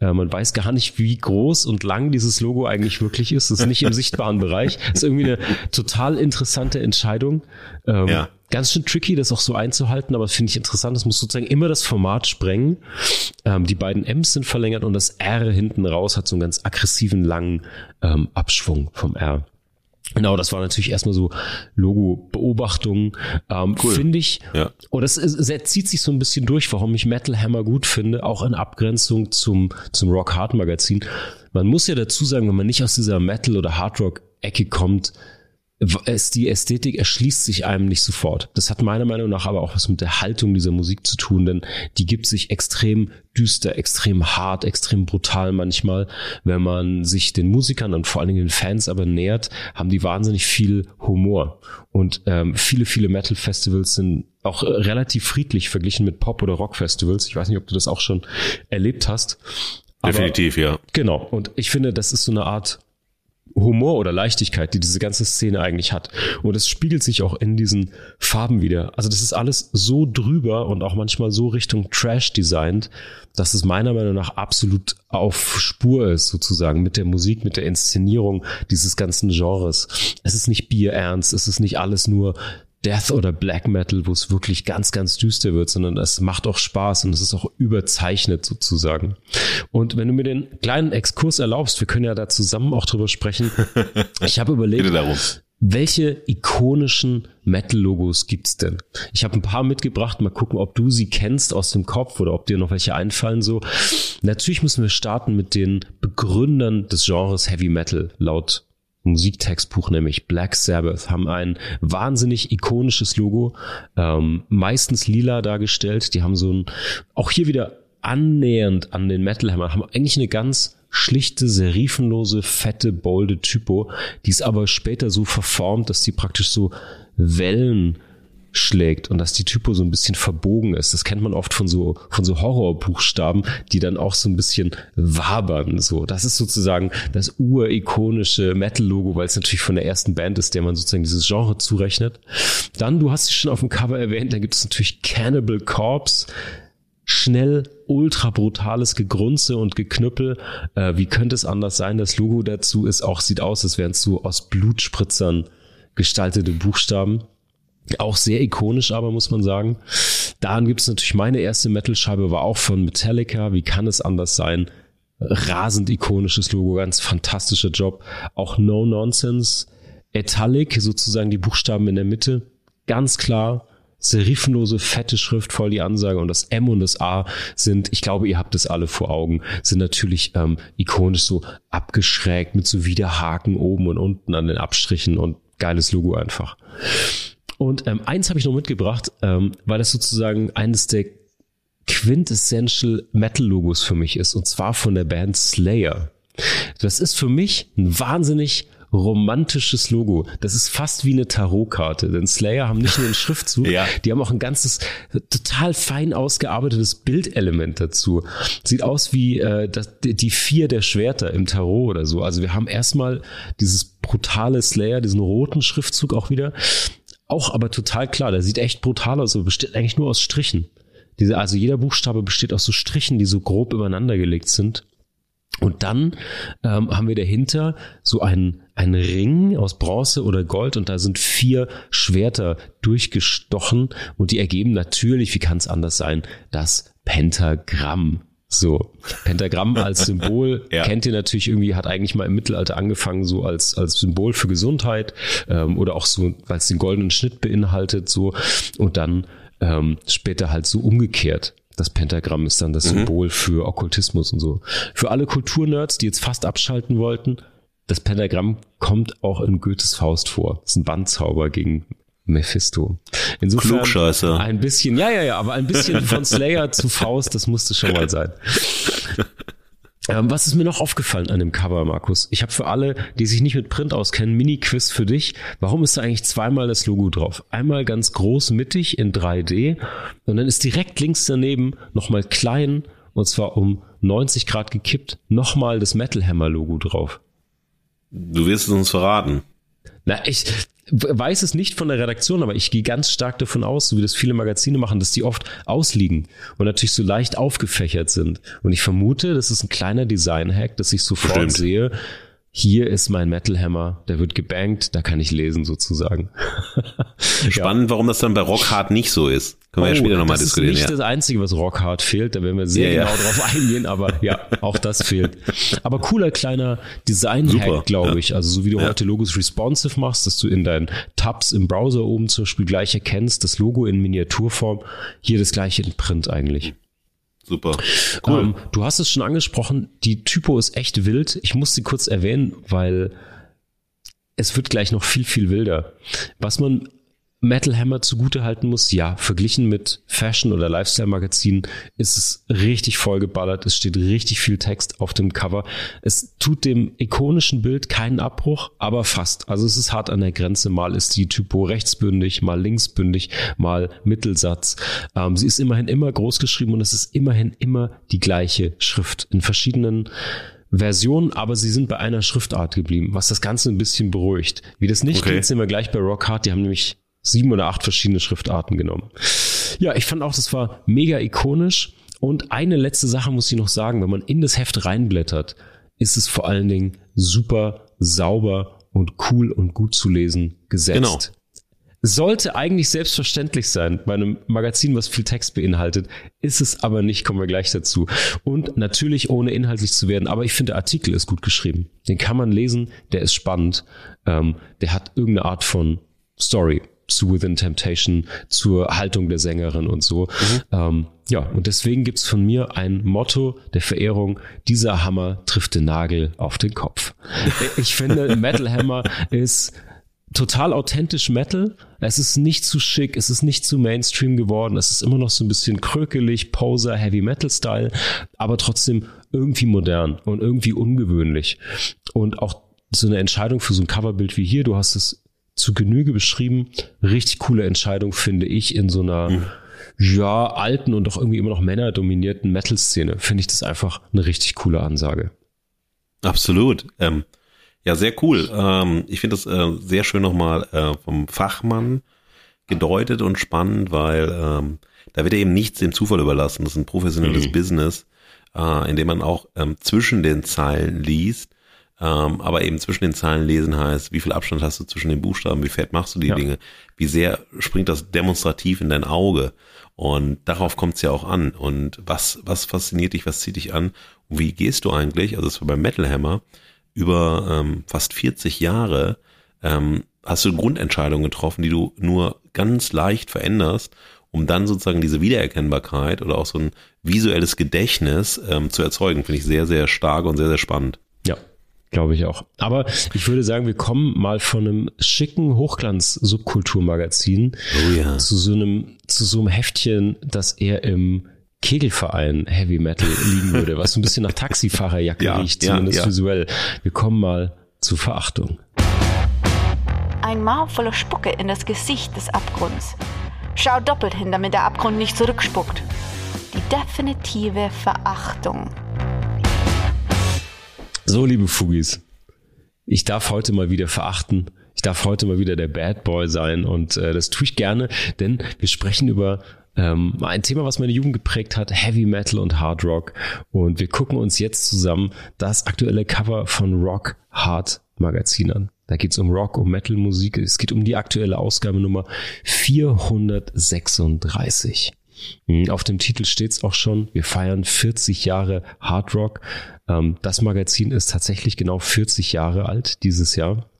Äh, man weiß gar nicht, wie groß und lang dieses Logo eigentlich wirklich ist. Das ist nicht im sichtbaren Bereich. Das ist irgendwie eine total interessante Entscheidung. Ähm, ja ganz schön tricky, das auch so einzuhalten, aber finde ich interessant. Es muss sozusagen immer das Format sprengen. Ähm, die beiden M's sind verlängert und das R hinten raus hat so einen ganz aggressiven, langen ähm, Abschwung vom R. Genau, das war natürlich erstmal so Logo-Beobachtungen. Ähm, cool. Finde ich, ja. und das, ist, das zieht sich so ein bisschen durch, warum ich Metal Hammer gut finde, auch in Abgrenzung zum, zum Rock Hard Magazin. Man muss ja dazu sagen, wenn man nicht aus dieser Metal- oder Hard Rock-Ecke kommt, es, die Ästhetik erschließt sich einem nicht sofort. Das hat meiner Meinung nach aber auch was mit der Haltung dieser Musik zu tun, denn die gibt sich extrem düster, extrem hart, extrem brutal manchmal. Wenn man sich den Musikern und vor allen Dingen den Fans aber nähert, haben die wahnsinnig viel Humor. Und ähm, viele, viele Metal-Festivals sind auch relativ friedlich verglichen mit Pop- oder Rock-Festivals. Ich weiß nicht, ob du das auch schon erlebt hast. Definitiv, ja. Genau. Und ich finde, das ist so eine Art Humor oder Leichtigkeit, die diese ganze Szene eigentlich hat. Und es spiegelt sich auch in diesen Farben wieder. Also das ist alles so drüber und auch manchmal so Richtung Trash designt, dass es meiner Meinung nach absolut auf Spur ist, sozusagen, mit der Musik, mit der Inszenierung dieses ganzen Genres. Es ist nicht bierernst, es ist nicht alles nur Death oder Black Metal, wo es wirklich ganz, ganz düster wird, sondern es macht auch Spaß und es ist auch überzeichnet sozusagen. Und wenn du mir den kleinen Exkurs erlaubst, wir können ja da zusammen auch drüber sprechen. [LAUGHS] Ich habe überlegt, welche ikonischen Metal-Logos gibt's denn? Ich habe ein paar mitgebracht, mal gucken, ob du sie kennst aus dem Kopf oder ob dir noch welche einfallen so. Natürlich müssen wir starten mit den Begründern des Genres Heavy Metal, laut Musiktextbuch, nämlich Black Sabbath, haben ein wahnsinnig ikonisches Logo, ähm, meistens lila dargestellt. Die haben so ein, auch hier wieder annähernd an den Metal Hammer, haben eigentlich eine ganz schlichte, serifenlose, fette, bolde Typo, die ist aber später so verformt, dass die praktisch so Wellen schlägt und dass die Typo so ein bisschen verbogen ist. Das kennt man oft von so, von so Horrorbuchstaben, die dann auch so ein bisschen wabern, so. Das ist sozusagen das urikonische Metal-Logo, weil es natürlich von der ersten Band ist, der man sozusagen dieses Genre zurechnet. Dann, du hast es schon auf dem Cover erwähnt, da gibt es natürlich Cannibal Corpse, schnell ultra brutales Gegrunze und Geknüppel. Äh, wie könnte es anders sein? Das Logo dazu ist auch, sieht aus, als wären es so aus Blutspritzern gestaltete Buchstaben. Auch sehr ikonisch, aber muss man sagen. Dann gibt es natürlich meine erste Metal-Scheibe, war auch von Metallica. Wie kann es anders sein? Rasend ikonisches Logo, ganz fantastischer Job. Auch No Nonsense, Italic, sozusagen die Buchstaben in der Mitte. Ganz klar, serifenlose, fette Schrift voll die Ansage und das M und das A sind, ich glaube, ihr habt es alle vor Augen, sind natürlich ähm, ikonisch so abgeschrägt mit so Widerhaken oben und unten an den Abstrichen und geiles Logo einfach. Und ähm, eins habe ich noch mitgebracht, ähm, weil das sozusagen eines der quintessential Metal-Logos für mich ist, und zwar von der Band Slayer. Das ist für mich ein wahnsinnig romantisches Logo. Das ist fast wie eine Tarotkarte, denn Slayer haben nicht nur einen Schriftzug, [LAUGHS] ja. die haben auch ein ganzes total fein ausgearbeitetes Bildelement dazu. Sieht aus wie äh, das, die vier der Schwerter im Tarot oder so. Also wir haben erstmal dieses brutale Slayer, diesen roten Schriftzug auch wieder auch aber total klar. Der sieht echt brutal aus, aber besteht eigentlich nur aus Strichen. Diese, also jeder Buchstabe besteht aus so Strichen, die so grob übereinander gelegt sind. Und dann ähm, haben wir dahinter so einen, einen Ring aus Bronze oder Gold und da sind vier Schwerter durchgestochen und die ergeben natürlich, wie kann es anders sein, das Pentagramm. So, Pentagramm als Symbol [LAUGHS] ja. kennt ihr natürlich irgendwie, hat eigentlich mal im Mittelalter angefangen, so als, als Symbol für Gesundheit ähm, oder auch so, weil es den goldenen Schnitt beinhaltet, so und dann ähm, später halt so umgekehrt. Das Pentagramm ist dann das mhm. Symbol für Okkultismus und so. Für alle Kulturnerds, die jetzt fast abschalten wollten, das Pentagramm kommt auch in Goethes Faust vor. Das ist ein Bandzauber gegen Mephisto. Insofern Klugscheiße. ein bisschen, ja, ja, ja, aber ein bisschen von [LAUGHS] Slayer zu Faust, das musste schon mal sein. Ähm, was ist mir noch aufgefallen an dem Cover, Markus? Ich habe für alle, die sich nicht mit Print auskennen, Mini-Quiz für dich. Warum ist da eigentlich zweimal das Logo drauf? Einmal ganz groß mittig in 3D und dann ist direkt links daneben nochmal klein und zwar um 90 Grad gekippt, nochmal das Metal Hammer Logo drauf. Du wirst es uns verraten. Na, ich weiß es nicht von der Redaktion, aber ich gehe ganz stark davon aus, so wie das viele Magazine machen, dass die oft ausliegen und natürlich so leicht aufgefächert sind. Und ich vermute, das ist ein kleiner Design-Hack, dass ich sofort Stimmt. sehe, hier ist mein Metal Hammer, der wird gebankt, da kann ich lesen sozusagen. [LAUGHS] Spannend, ja. warum das dann bei Rockhard nicht so ist. Können wir oh, ja später nochmal diskutieren. Das ist nicht ja. das Einzige, was Rockhard fehlt, da werden wir sehr ja, genau drauf eingehen, aber ja, auch das fehlt. Aber cooler kleiner Design-Hack, glaube ich. Also so wie du heute Logos responsive machst, dass du in deinen Tabs im Browser oben zum Beispiel gleich erkennst, das Logo in Miniaturform, hier das gleiche in Print eigentlich. Super. Cool. Ähm, du hast es schon angesprochen, die Typo ist echt wild. Ich muss sie kurz erwähnen, weil es wird gleich noch viel, viel wilder. Was man Metal Hammer zugute halten muss, ja, verglichen mit Fashion- oder Lifestyle-Magazinen ist es richtig vollgeballert. Es steht richtig viel Text auf dem Cover. Es tut dem ikonischen Bild keinen Abbruch, aber fast. Also es ist hart an der Grenze. Mal ist die Typo rechtsbündig, mal linksbündig, mal Mittelsatz. Ähm, sie ist immerhin immer groß geschrieben und es ist immerhin immer die gleiche Schrift in verschiedenen Versionen, aber sie sind bei einer Schriftart geblieben, was das Ganze ein bisschen beruhigt. Wie das nicht okay. geht, sehen wir gleich bei Rockhard. Die haben nämlich sieben oder acht verschiedene Schriftarten genommen. Ja, ich fand auch, das war mega ikonisch. Und eine letzte Sache muss ich noch sagen, wenn man in das Heft reinblättert, ist es vor allen Dingen super sauber und cool und gut zu lesen gesetzt. Genau. Sollte eigentlich selbstverständlich sein bei einem Magazin, was viel Text beinhaltet, ist es aber nicht, kommen wir gleich dazu. Und natürlich ohne inhaltlich zu werden, aber ich finde, der Artikel ist gut geschrieben. Den kann man lesen, der ist spannend, ähm, der hat irgendeine Art von Story zu Within Temptation, zur Haltung der Sängerin und so. Mhm. Ähm, ja, und deswegen gibt's von mir ein Motto der Verehrung, dieser Hammer trifft den Nagel auf den Kopf. [LAUGHS] Ich finde, Metal Hammer ist total authentisch Metal. Es ist nicht zu schick, es ist nicht zu Mainstream geworden, es ist immer noch so ein bisschen krökelig, Poser, Heavy Metal Style, aber trotzdem irgendwie modern und irgendwie ungewöhnlich. Und auch so eine Entscheidung für so ein Coverbild wie hier, du hast es zu Genüge beschrieben. Richtig coole Entscheidung, finde ich, in so einer mhm. ja, alten und doch irgendwie immer noch männerdominierten Metal-Szene. Finde ich das einfach eine richtig coole Ansage. Absolut. Ähm, ja, sehr cool. Ähm, ich finde das äh, sehr schön nochmal äh, vom Fachmann gedeutet und spannend, weil ähm, da wird eben nichts dem Zufall überlassen. Das ist ein professionelles mhm. Business, äh, in dem man auch ähm, zwischen den Zeilen liest ähm, aber eben zwischen den Zahlen lesen heißt, wie viel Abstand hast du zwischen den Buchstaben, wie fett machst du die ja. Dinge, wie sehr springt das demonstrativ in dein Auge. Und darauf kommt es ja auch an. Und was, was fasziniert dich, was zieht dich an? Und wie gehst du eigentlich, also das war beim Metal Hammer, über ähm, fast 40 Jahre ähm, hast du Grundentscheidungen getroffen, die du nur ganz leicht veränderst, um dann sozusagen diese Wiedererkennbarkeit oder auch so ein visuelles Gedächtnis ähm, zu erzeugen. Finde ich sehr, sehr stark und sehr, sehr spannend. Glaube ich auch. Aber ich würde sagen, wir kommen mal von einem schicken Hochglanz-Subkulturmagazin oh ja. zu so einem, zu so einem Heftchen, das eher im Kegelverein Heavy Metal liegen würde, was so ein bisschen nach Taxifahrerjacke ja, riecht, zumindest ja, visuell. Wir kommen mal zu Verachtung. Ein Maul voller Spucke in das Gesicht des Abgrunds. Schau doppelt hin, damit der Abgrund nicht zurückspuckt. Die definitive Verachtung. So, liebe Fugis, ich darf heute mal wieder verachten. Ich darf heute mal wieder der Bad Boy sein und äh, das tue ich gerne, denn wir sprechen über ähm, ein Thema, was meine Jugend geprägt hat, Heavy Metal und Hard Rock. Und wir gucken uns jetzt zusammen das aktuelle Cover von Rock Hard Magazin an. Da geht's um Rock, um Metal Musik. Es geht um die aktuelle Ausgabe Nummer 436. Hm, auf dem Titel steht's auch schon, wir feiern 40 Jahre Hard Rock. Ähm, das Magazin ist tatsächlich genau 40 Jahre alt dieses Jahr.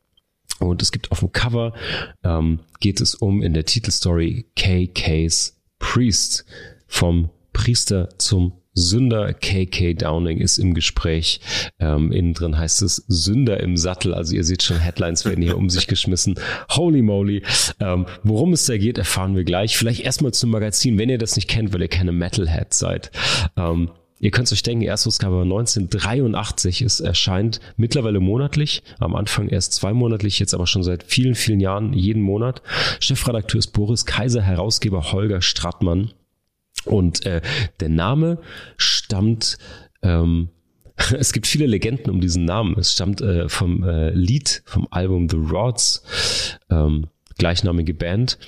Und es gibt auf dem Cover, ähm, geht es um in der Titelstory KK's Priest. Vom Priester zum Sünder KK Downing ist im Gespräch. Ähm, innen drin heißt es Sünder im Sattel. Also ihr seht schon, Headlines werden hier um sich geschmissen. Holy moly. Ähm, worum es da geht, erfahren wir gleich. Vielleicht erstmal zum Magazin, wenn ihr das nicht kennt, weil ihr keine Metalhead seid. Ähm, Ihr könnt euch denken, Erstausgabe 1983. Es erscheint mittlerweile monatlich. Am Anfang erst zweimonatlich, jetzt aber schon seit vielen, vielen Jahren jeden Monat. Chefredakteur ist Boris Kaiser, Herausgeber Holger Strattmann. Und äh, der Name stammt ähm, [LAUGHS] es gibt viele Legenden um diesen Namen. Es stammt äh, vom äh, Lied vom Album The Rods, ähm, gleichnamige Band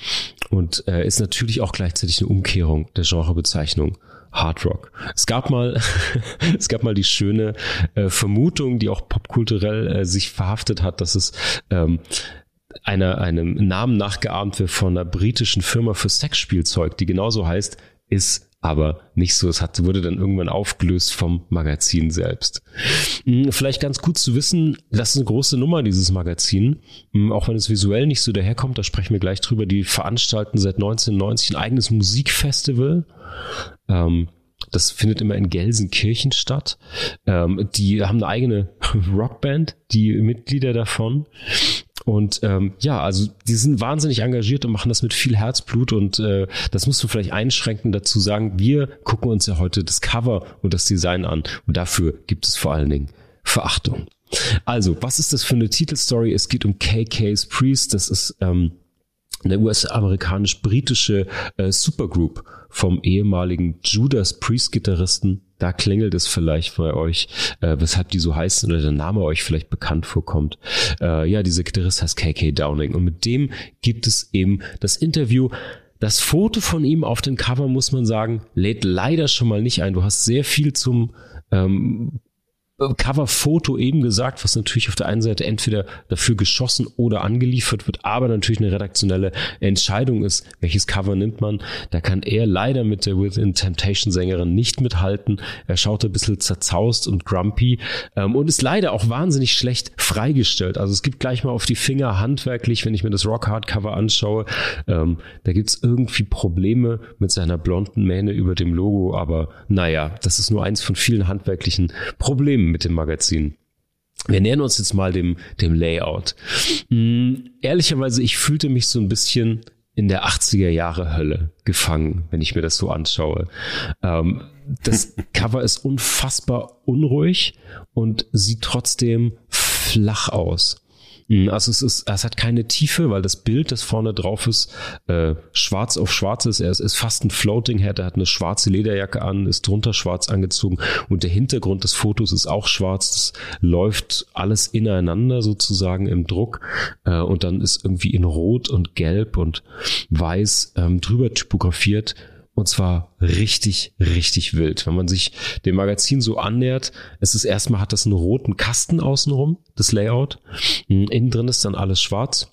und äh, ist natürlich auch gleichzeitig eine Umkehrung der Genrebezeichnung Hard Rock. Es gab mal, [LAUGHS] es gab mal die schöne äh, Vermutung, die auch popkulturell äh, sich verhaftet hat, dass es ähm, einer, einem Namen nachgeahmt wird von einer britischen Firma für Sexspielzeug, die genauso heißt, ist aber nicht so. Es hat, wurde dann irgendwann aufgelöst vom Magazin selbst. Hm, vielleicht ganz gut zu wissen, das ist eine große Nummer, dieses Magazin. Hm, auch wenn es visuell nicht so daherkommt, da sprechen wir gleich drüber. Die veranstalten seit 1990 ein eigenes Musikfestival. Ähm, das findet immer in Gelsenkirchen statt. Ähm, die haben eine eigene [LAUGHS] Rockband, die Mitglieder davon. Und ähm, ja, also die sind wahnsinnig engagiert und machen das mit viel Herzblut und äh, das musst du vielleicht einschränken dazu sagen, wir gucken uns ja heute das Cover und das Design an und dafür gibt es vor allen Dingen Verachtung. Also, was ist das für eine Titelstory? Es geht um KK's Priest, das ist ähm, eine US-amerikanisch-britische äh, Supergroup vom ehemaligen Judas Priest-Gitarristen da klingelt es vielleicht bei euch, äh, weshalb die so heißen oder der Name euch vielleicht bekannt vorkommt. Äh, ja, dieser Gitarrist heißt KK Downing und mit dem gibt es eben das Interview. Das Foto von ihm auf dem Cover, muss man sagen, lädt leider schon mal nicht ein. Du hast sehr viel zum ähm, Coverfoto eben gesagt, was natürlich auf der einen Seite entweder dafür geschossen oder angeliefert wird, aber natürlich eine redaktionelle Entscheidung ist, welches Cover nimmt man. Da kann er leider mit der Within Temptation Sängerin nicht mithalten. Er schaut ein bisschen zerzaust und grumpy ähm, und ist leider auch wahnsinnig schlecht freigestellt. Also es gibt gleich mal auf die Finger handwerklich, wenn ich mir das Rock Hard Cover anschaue, ähm, da gibt's irgendwie Probleme mit seiner blonden Mähne über dem Logo, aber naja, das ist nur eins von vielen handwerklichen Problemen mit dem Magazin. Wir nähern uns jetzt mal dem, dem Layout. Hm, ehrlicherweise, ich fühlte mich so ein bisschen in der 80er Jahre Hölle gefangen, wenn ich mir das so anschaue. Ähm, das [LAUGHS] Cover ist unfassbar unruhig und sieht trotzdem flach aus. Mhm, also es ist, es hat keine Tiefe, weil das Bild, das vorne drauf ist, äh, schwarz auf schwarz ist. Er ist, ist fast ein Floating Head. Er hat eine schwarze Lederjacke an, ist drunter schwarz angezogen und der Hintergrund des Fotos ist auch schwarz. Das läuft alles ineinander sozusagen im Druck äh, und dann ist irgendwie in Rot und Gelb und Weiß ähm, drüber typografiert und zwar richtig, richtig wild. Wenn man sich dem Magazin so annähert, es ist erstmal hat das einen roten Kasten außenrum, das Layout. Hm, innen drin ist dann alles schwarz.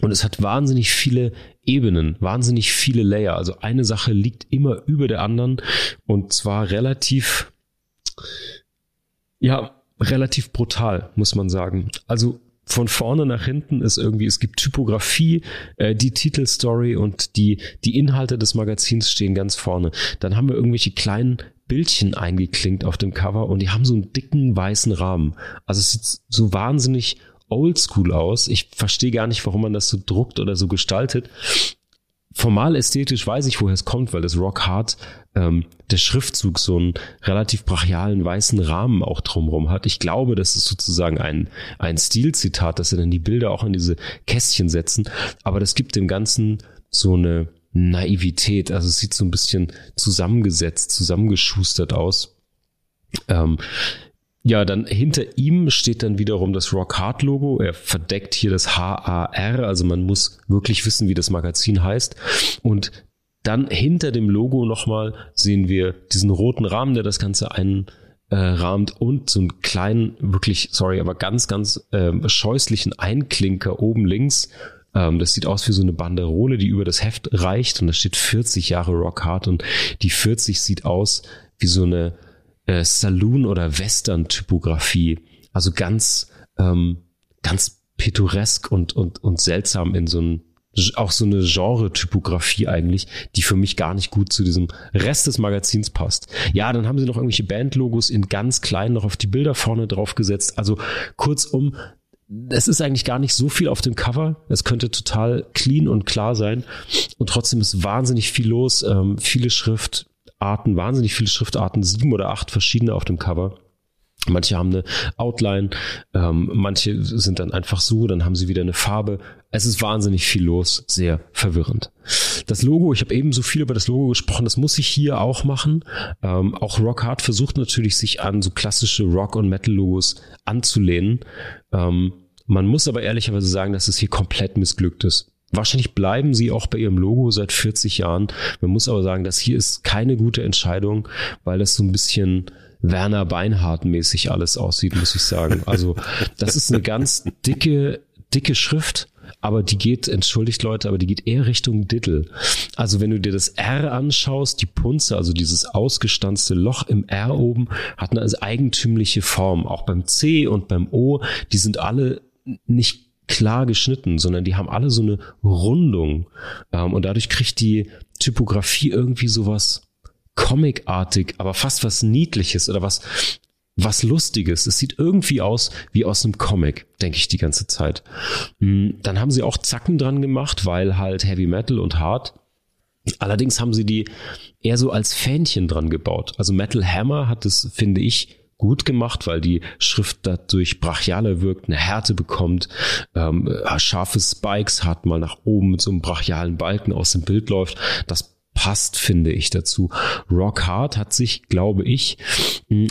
Und es hat wahnsinnig viele Ebenen, wahnsinnig viele Layer. Also eine Sache liegt immer über der anderen und zwar relativ, ja, relativ brutal, muss man sagen. Also von vorne nach hinten ist irgendwie, es gibt Typografie, äh, die Titelstory und die, die Inhalte des Magazins stehen ganz vorne. Dann haben wir irgendwelche kleinen Bildchen eingeklinkt auf dem Cover und die haben so einen dicken weißen Rahmen. Also es sieht so wahnsinnig oldschool aus. Ich verstehe gar nicht, warum man das so druckt oder so gestaltet formal ästhetisch weiß ich, woher es kommt, weil das Rock Hard ähm, der Schriftzug so einen relativ brachialen weißen Rahmen auch drumherum hat. Ich glaube, das ist sozusagen ein, ein Stilzitat, dass sie dann die Bilder auch in diese Kästchen setzen. Aber das gibt dem Ganzen so eine Naivität. Also es sieht so ein bisschen zusammengesetzt, zusammengeschustert aus. Ähm, ja, dann hinter ihm steht dann wiederum das Rock Hard Logo. Er verdeckt hier das HAR, also man muss wirklich wissen, wie das Magazin heißt. Und dann hinter dem Logo nochmal sehen wir diesen roten Rahmen, der das Ganze einrahmt und so einen kleinen, wirklich, sorry, aber ganz, ganz äh, scheußlichen Einklinker oben links. Ähm, das sieht aus wie so eine Banderole, die über das Heft reicht und da steht 40 Jahre Rock Hard und die 40 sieht aus wie so eine äh, Saloon- oder Western-Typografie. Also ganz, ähm, ganz pittoresk und, und, und seltsam in so ein auch so eine Genre-Typografie eigentlich, die für mich gar nicht gut zu diesem Rest des Magazins passt. Ja, dann haben sie noch irgendwelche Bandlogos in ganz klein noch auf die Bilder vorne drauf gesetzt. Also kurzum, es ist eigentlich gar nicht so viel auf dem Cover. Es könnte total clean und klar sein. Und trotzdem ist wahnsinnig viel los. Ähm, viele Schrift, Arten, wahnsinnig viele Schriftarten, sieben oder acht verschiedene auf dem Cover. Manche haben eine Outline, ähm, manche sind dann einfach so, dann haben sie wieder eine Farbe. Es ist wahnsinnig viel los, sehr verwirrend. Das Logo, ich habe eben so viel über das Logo gesprochen, das muss ich hier auch machen. Ähm, auch Rock Hard versucht natürlich, sich an so klassische Rock- und Metal-Logos anzulehnen. Ähm, man muss aber ehrlicherweise sagen, dass es hier komplett missglückt ist. Wahrscheinlich bleiben sie auch bei ihrem Logo seit 40 Jahren. Man muss aber sagen, das hier ist keine gute Entscheidung, weil das so ein bisschen Werner Beinhardt mäßig alles aussieht, muss ich sagen. Also das ist eine ganz dicke, dicke Schrift. Aber die geht, entschuldigt Leute, aber die geht eher Richtung Diddle. Also wenn du dir das R anschaust, die Punze, also dieses ausgestanzte Loch im R oben, hat eine eigentümliche Form. Auch beim C und beim O, die sind alle nicht klar geschnitten, sondern die haben alle so eine Rundung. Ähm, und dadurch kriegt die Typografie irgendwie sowas comicartig, aber fast was Niedliches oder was, was Lustiges. Es sieht irgendwie aus wie aus einem Comic, denke ich die ganze Zeit. Hm, dann haben sie auch Zacken dran gemacht, weil halt Heavy Metal und Hard. Allerdings haben sie die eher so als Fähnchen dran gebaut. Also Metal Hammer hat es, finde ich, gut gemacht, weil die Schrift dadurch brachialer wirkt, eine Härte bekommt, ähm, scharfe Spikes hat, mal nach oben mit so einem brachialen Balken aus dem Bild läuft. Das passt, finde ich dazu. Rock Hard hat sich, glaube ich,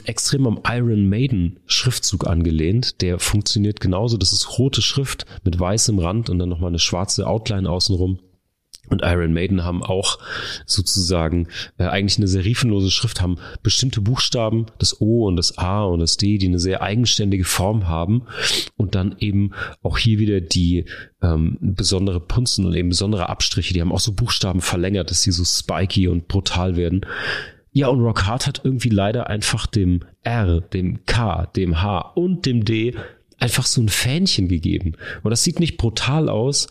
extrem am Iron Maiden Schriftzug angelehnt. Der funktioniert genauso. Das ist rote Schrift mit weißem Rand und dann nochmal eine schwarze Outline außenrum. Und Iron Maiden haben auch sozusagen äh, eigentlich eine serifenlose Schrift, haben bestimmte Buchstaben, das O und das A und das D, die eine sehr eigenständige Form haben und dann eben auch hier wieder die ähm, besondere Punzen und eben besondere Abstriche, die haben auch so Buchstaben verlängert, dass sie so spiky und brutal werden. Ja, und Rock Hard hat irgendwie leider einfach dem R, dem K, dem H und dem D einfach so ein Fähnchen gegeben. Und das sieht nicht brutal aus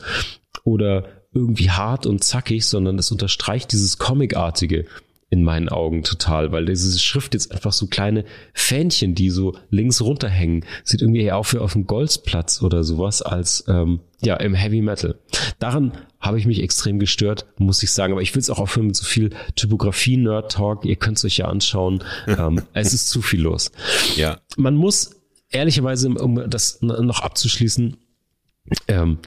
oder irgendwie hart und zackig, sondern es unterstreicht dieses Comicartige in meinen Augen total, weil diese Schrift jetzt einfach so kleine Fähnchen, die so links runterhängen, sieht irgendwie eher auf wie auf dem Golzplatz oder sowas als ähm, ja im Heavy Metal. Daran habe ich mich extrem gestört, muss ich sagen. Aber ich will es auch aufhören mit so viel Typografie-Nerd-Talk. Ihr könnt es euch ja anschauen. [LAUGHS] ähm, es ist zu viel los. Ja. Man muss ehrlicherweise, um das noch abzuschließen, ähm,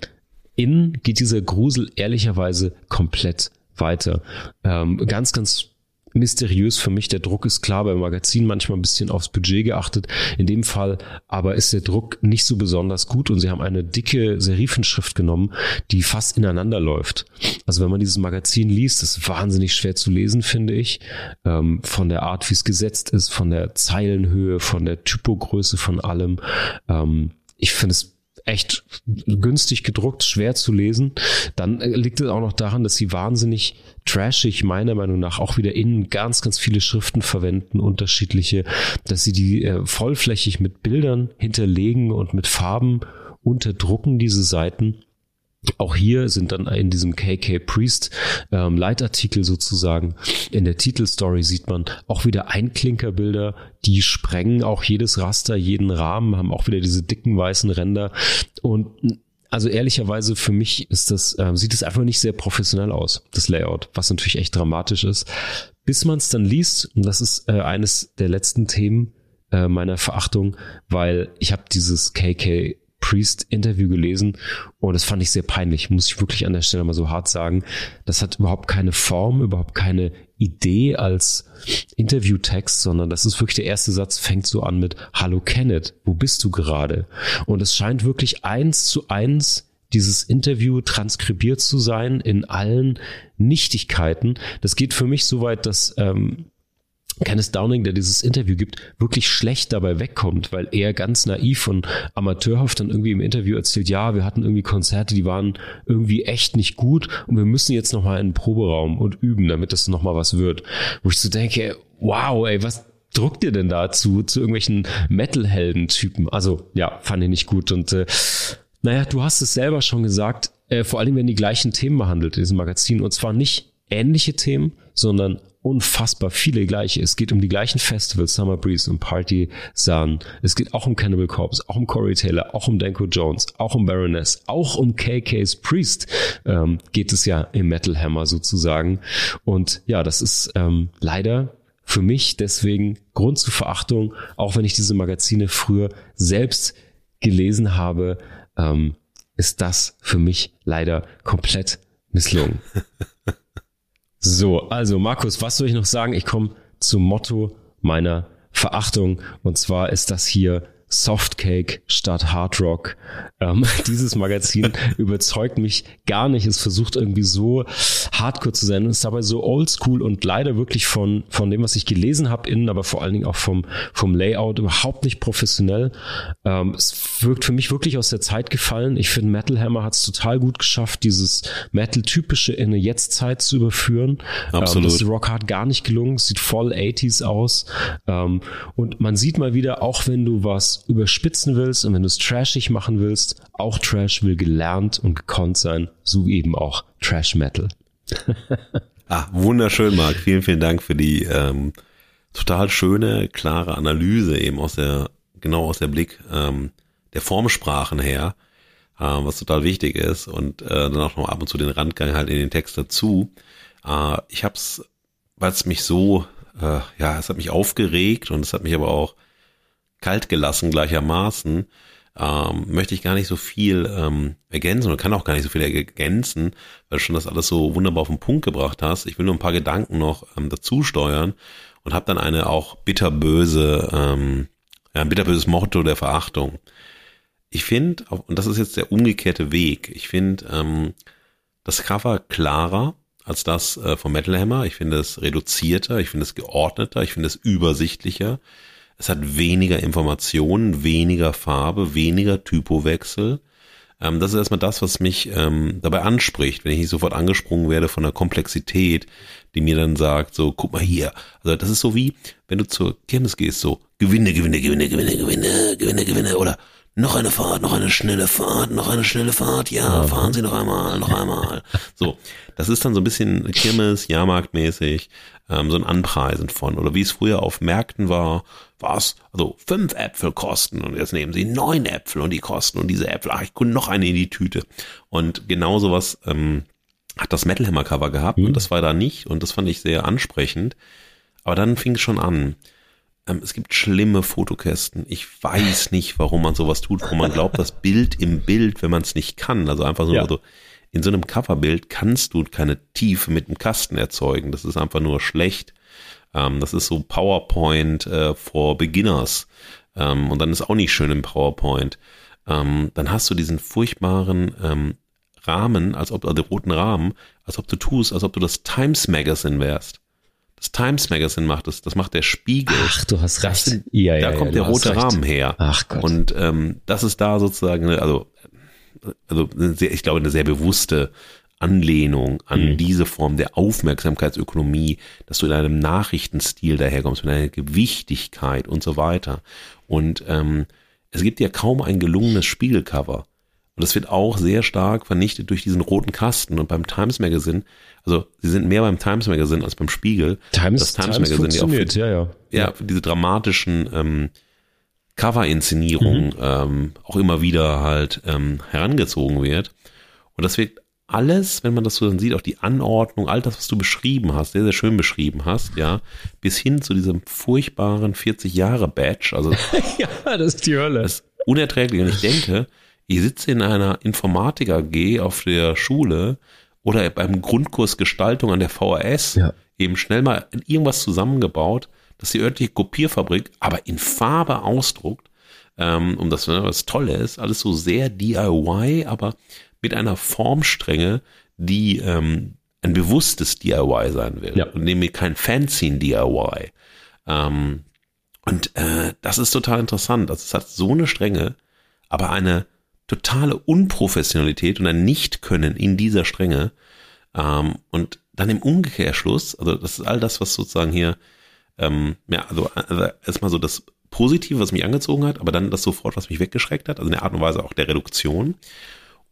innen geht dieser Grusel ehrlicherweise komplett weiter. Ähm, ganz, ganz mysteriös für mich. Der Druck ist klar beim Magazin manchmal ein bisschen aufs Budget geachtet. In dem Fall aber ist der Druck nicht so besonders gut und sie haben eine dicke Serifenschrift genommen, die fast ineinander läuft. Also wenn man dieses Magazin liest, ist wahnsinnig schwer zu lesen, finde ich. Ähm, von der Art, wie es gesetzt ist, von der Zeilenhöhe, von der Typogröße, von allem. Ähm, ich finde es echt günstig gedruckt, schwer zu lesen. Dann äh, liegt es auch noch daran, dass sie wahnsinnig trashig meiner Meinung nach auch wieder innen ganz, ganz viele Schriften verwenden, unterschiedliche, dass sie die äh, vollflächig mit Bildern hinterlegen und mit Farben unterdrucken, diese Seiten. Auch hier sind dann in diesem KK Priest ähm, Leitartikel sozusagen in der Titelstory sieht man auch wieder Einklinkerbilder, die sprengen auch jedes Raster, jeden Rahmen, haben auch wieder diese dicken weißen Ränder und also ehrlicherweise für mich ist das äh, sieht es einfach nicht sehr professionell aus das Layout, was natürlich echt dramatisch ist. Bis man es dann liest und das ist äh, eines der letzten Themen äh, meiner Verachtung, weil ich habe dieses KK Priest-Interview gelesen und das fand ich sehr peinlich, muss ich wirklich an der Stelle mal so hart sagen. Das hat überhaupt keine Form, überhaupt keine Idee als Interviewtext, sondern das ist wirklich der erste Satz, fängt so an mit Hallo Kenneth, wo bist du gerade? Und es scheint wirklich eins zu eins dieses Interview transkribiert zu sein in allen Nichtigkeiten. Das geht für mich so weit, dass ähm, Kenneth Downing, der dieses Interview gibt, wirklich schlecht dabei wegkommt, weil er ganz naiv und amateurhaft dann irgendwie im Interview erzählt, ja, wir hatten irgendwie Konzerte, die waren irgendwie echt nicht gut und wir müssen jetzt nochmal in den Proberaum und üben, damit das nochmal was wird. Wo ich so denke, wow, ey, was druckt ihr denn da zu, irgendwelchen Metal-Helden-Typen? Also, ja, fand ich nicht gut und äh, naja, du hast es selber schon gesagt, äh, vor allem wenn die gleichen Themen behandelt in diesem Magazin und zwar nicht ähnliche Themen, sondern unfassbar viele gleiche. Es geht um die gleichen Festivals, Summer Breeze und Party Sun. Es geht auch um Cannibal Corpse, auch um Corey Taylor, auch um Danko Jones, auch um Baroness, auch um KK's Priest ähm, geht es ja im Metal Hammer sozusagen. Und ja, das ist ähm, leider für mich deswegen Grund zur Verachtung, auch wenn ich diese Magazine früher selbst gelesen habe, ähm, ist das für mich leider komplett misslungen. [LAUGHS] so, also Markus, was soll ich noch sagen? Ich komme zum Motto meiner Verachtung und zwar ist das hier Softcake statt Hard Rock. Ähm, [LAUGHS] dieses Magazin [LAUGHS] überzeugt mich gar nicht. Es versucht irgendwie so hardcore zu sein. Es ist dabei so oldschool und leider wirklich von, von dem, was ich gelesen habe, innen, aber vor allen Dingen auch vom, vom Layout überhaupt nicht professionell. Ähm, es wirkt für mich wirklich aus der Zeit gefallen. Ich finde, Metal Hammer hat es total gut geschafft, dieses Metal-typische in eine Jetztzeit zu überführen. Absolut. Ähm, das ist Rock Hard gar nicht gelungen. Es sieht voll 80s aus. Ähm, und man sieht mal wieder, auch wenn du was überspitzen willst und wenn du es trashig machen willst, auch Trash will gelernt und gekonnt sein, so eben auch Trash Metal. [LAUGHS] ah, wunderschön, Marc. Vielen, vielen Dank für die ähm, total schöne, klare Analyse eben aus der, genau aus der Blick ähm, der Formsprachen her, äh, was total wichtig ist und äh, dann auch noch ab und zu den Randgang halt in den Text dazu. Äh, ich hab's, weil es mich so, äh, ja, es hat mich aufgeregt und es hat mich aber auch kalt gelassen gleichermaßen, ähm, möchte ich gar nicht so viel ähm, ergänzen und kann auch gar nicht so viel ergänzen, weil du schon das alles so wunderbar auf den Punkt gebracht hast. Ich will nur ein paar Gedanken noch ähm, dazu steuern und habe dann eine auch bitterböse, ähm, ja, ein bitterböses Motto der Verachtung. Ich finde, und das ist jetzt der umgekehrte Weg, ich finde ähm, das Cover klarer als das äh, vom Metal Hammer. Ich finde es reduzierter, ich finde es geordneter, ich finde es übersichtlicher. Es hat weniger Informationen, weniger Farbe, weniger Typowechsel. Ähm, das ist erstmal das, was mich ähm, dabei anspricht, wenn ich nicht sofort angesprungen werde von der Komplexität, die mir dann sagt, so, guck mal hier. Also das ist so wie, wenn du zur Kirmes gehst, so, gewinne, gewinne, gewinne, gewinne, gewinne, gewinne, gewinne, oder noch eine Fahrt, noch eine schnelle Fahrt, noch eine schnelle Fahrt, ja, fahren Sie noch einmal, noch einmal. [LAUGHS] So, das ist dann so ein bisschen Kirmes, Jahrmarktmäßig, ähm, so ein Anpreisen von. Oder wie es früher auf Märkten war, was, also fünf Äpfel kosten und jetzt nehmen Sie neun Äpfel und die kosten und diese Äpfel, ach, ich gucke noch eine in die Tüte. Und genau sowas ähm, hat das Metal Hammer Cover gehabt mhm. und das war da nicht und das fand ich sehr ansprechend. Aber dann fing es schon an ähm, es gibt schlimme Fotokästen. Ich weiß nicht, warum man sowas tut, wo man glaubt, das Bild im Bild, wenn man es nicht kann. Also einfach so, ja. also in so einem Coverbild kannst du keine Tiefe mit dem Kasten erzeugen. Das ist einfach nur schlecht. Ähm, das ist so PowerPoint äh, for Beginners. Ähm, und dann ist auch nicht schön im PowerPoint. Ähm, dann hast du diesen furchtbaren ähm, Rahmen, als ob, also roten Rahmen, als ob du tust, als ob du das Times Magazine wärst das Times Magazine macht das, das macht der Spiegel. Ach, du hast recht. Sind, ja, ja, da kommt ja, der rote Rahmen her. Ach Gott. Und ähm, das ist da sozusagen, also, also sehr, ich glaube, eine sehr bewusste Anlehnung an mhm. diese Form der Aufmerksamkeitsökonomie, dass du in einem Nachrichtenstil daherkommst, mit einer Gewichtigkeit und so weiter. Und ähm, es gibt ja kaum ein gelungenes Spiegelcover. Und das wird auch sehr stark vernichtet durch diesen roten Kasten. Und beim Times Magazine, also sie sind mehr beim Times Magazine als beim Spiegel. Times, das Times, Times Magazine, funktioniert, ja, ja. Ja, für diese dramatischen ähm, Cover-Inszenierungen mhm. ähm, auch immer wieder halt ähm, herangezogen wird. Und das wird alles, wenn man das so dann sieht, auch die Anordnung, all das, was du beschrieben hast, sehr, sehr schön beschrieben hast, ja, bis hin zu diesem furchtbaren 40-Jahre-Badge. Also, [LAUGHS] ja, das ist die Hölle. Das ist unerträglich. Und ich denke, ich sitze in einer Informatik AG auf der Schule oder beim Grundkurs Gestaltung an der VHS ja. eben schnell mal irgendwas zusammengebaut, dass die örtliche Kopierfabrik aber in Farbe ausdruckt, ähm, um das was Tolle ist, alles so sehr DIY, aber mit einer Formstrenge, die ähm, ein bewusstes DIY sein will ja. und nämlich kein fancy DIY. Ähm, und äh, das ist total interessant. Also es hat so eine Strenge, aber eine totale Unprofessionalität und ein Nicht-Können in dieser Strenge. Ähm, und dann im Umkehrschluss, also das ist all das, was sozusagen hier, ähm, ja, also, also erstmal so das Positive, was mich angezogen hat, aber dann das sofort, was mich weggeschreckt hat, also in der Art und Weise auch der Reduktion.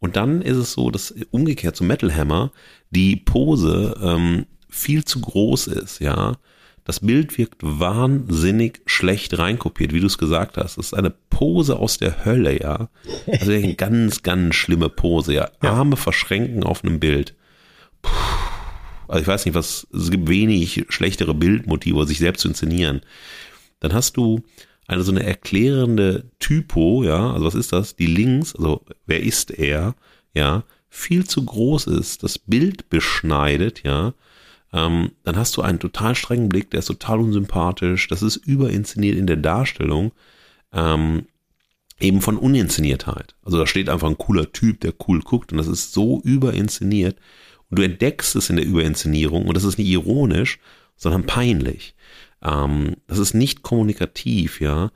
Und dann ist es so, dass umgekehrt zum Metal Hammer die Pose ähm, viel zu groß ist, ja. Das Bild wirkt wahnsinnig schlecht reinkopiert, wie du es gesagt hast. Es ist eine Pose aus der Hölle, ja. Also eine ganz, ganz schlimme Pose, ja. Arme verschränken auf einem Bild. Puh. Also ich weiß nicht, was, es gibt wenig schlechtere Bildmotive, sich selbst zu inszenieren. Dann hast du eine so eine erklärende Typo, ja, also was ist das? Die links, also wer ist er, ja, viel zu groß ist, das Bild beschneidet, ja, ähm, dann hast du einen total strengen Blick, der ist total unsympathisch, das ist überinszeniert in der Darstellung, ähm, eben von Uninszeniertheit. Also da steht einfach ein cooler Typ, der cool guckt und das ist so überinszeniert und du entdeckst es in der Überinszenierung und das ist nicht ironisch, sondern peinlich. Ähm, das ist nicht kommunikativ, ja.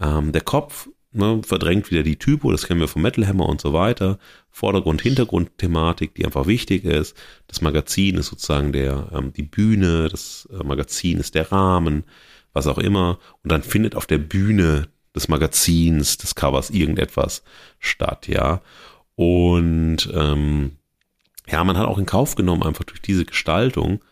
Ähm, der Kopf ne, verdrängt wieder die Typo, das kennen wir vom Metal Hammer und so weiter. Vordergrund, Hintergrund-Thematik, die einfach wichtig ist. Das Magazin ist sozusagen der, ähm, die Bühne, das äh, Magazin ist der Rahmen, was auch immer. Und dann findet auf der Bühne des Magazins, des Covers irgendetwas statt, ja. Und ähm, ja, man hat auch in Kauf genommen, einfach durch diese Gestaltung,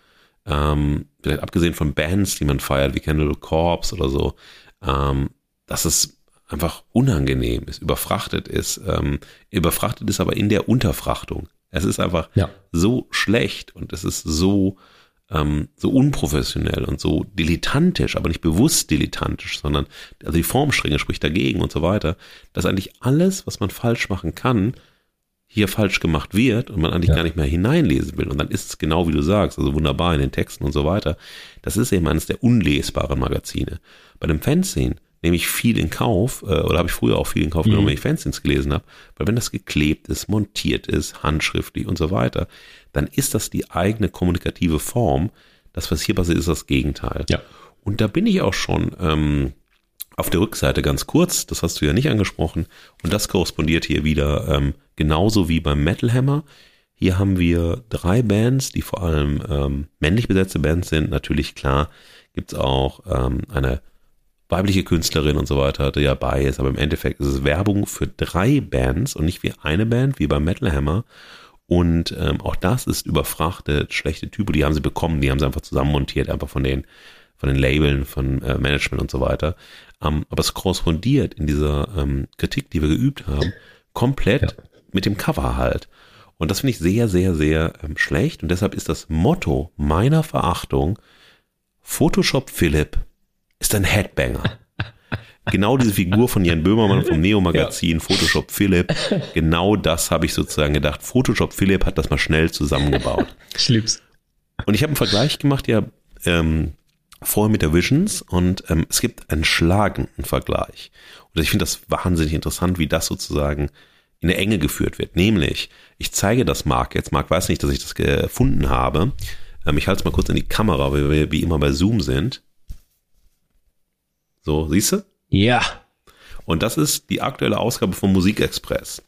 ähm, vielleicht abgesehen von Bands, die man feiert, wie Candle Corps oder so, ähm, dass es einfach unangenehm ist, überfrachtet ist. Ähm, überfrachtet ist aber in der Unterfrachtung. Es ist einfach ja. so schlecht und es ist so, ähm, so unprofessionell und so dilettantisch, aber nicht bewusst dilettantisch, sondern also die Formstrenge spricht dagegen und so weiter, dass eigentlich alles, was man falsch machen kann, hier falsch gemacht wird und man eigentlich ja. gar nicht mehr hineinlesen will. Und dann ist es genau wie du sagst, also wunderbar in den Texten und so weiter. Das ist eben eines der unlesbaren Magazine. Bei dem Fanzine nehme ich viel in Kauf, äh, oder habe ich früher auch viel in Kauf genommen, mhm. wenn ich Fanzines gelesen habe, weil wenn das geklebt ist, montiert ist, handschriftlich und so weiter, dann ist das die eigene kommunikative Form. Das, was hier passiert, ist das Gegenteil. Ja. Und da bin ich auch schon ähm, auf der Rückseite ganz kurz, das hast du ja nicht angesprochen, und das korrespondiert hier wieder ähm, genauso wie beim Metal Hammer. Hier haben wir drei Bands, die vor allem ähm, männlich besetzte Bands sind. Natürlich, klar, gibt's auch ähm, eine weibliche Künstlerin und so weiter, die ja bei ist, aber im Endeffekt ist es Werbung für drei Bands und nicht wie eine Band, wie beim Metal Hammer. Und ähm, auch das ist überfrachtet, schlechte Typen, die haben sie bekommen, die haben sie einfach zusammenmontiert, einfach von den, von den Labeln, von äh, Management und so weiter. Ähm, aber es korrespondiert in dieser ähm, Kritik, die wir geübt haben, komplett ja. mit dem Cover halt. Und das finde ich sehr, sehr, sehr ähm, schlecht. Und deshalb ist das Motto meiner Verachtung, Photoshop Philipp ist ein Headbanger. [LAUGHS] genau diese Figur von Jan Böhmermann vom Neo-Magazin, ja. Photoshop Philipp, genau das habe ich sozusagen gedacht. Photoshop Philipp hat das mal schnell zusammengebaut. Ich lieb's. Und ich habe einen Vergleich gemacht, ja, ähm, vorher mit der Visions und ähm, es gibt einen schlagenden Vergleich. Und ich finde das wahnsinnig interessant, wie das sozusagen in der Enge geführt wird. Nämlich, ich zeige das Marc jetzt. Marc weiß nicht, dass ich das gefunden habe. Ähm, ich halte es mal kurz in die Kamera, weil wir wie immer bei Zoom sind. So, siehst du? Ja. Und das ist die aktuelle Ausgabe von Musikexpress.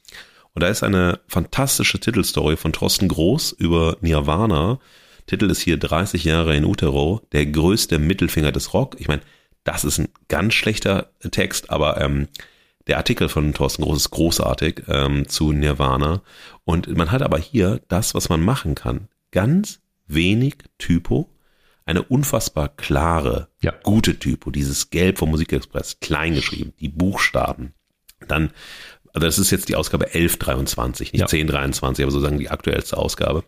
Und da ist eine fantastische Titelstory von Thorsten Groß über Nirvana. Titel ist hier 30 Jahre in Utero, der größte Mittelfinger des Rock. Ich meine, das ist ein ganz schlechter Text, aber ähm, der Artikel von Thorsten Groß ist großartig ähm, zu Nirvana. Und man hat aber hier das, was man machen kann. Ganz wenig Typo, eine unfassbar klare, ja. gute Typo, dieses Gelb vom Musikexpress, klein geschrieben, die Buchstaben. Dann, also das ist jetzt die Ausgabe 1123, nicht ja. 1023, aber sozusagen die aktuellste Ausgabe.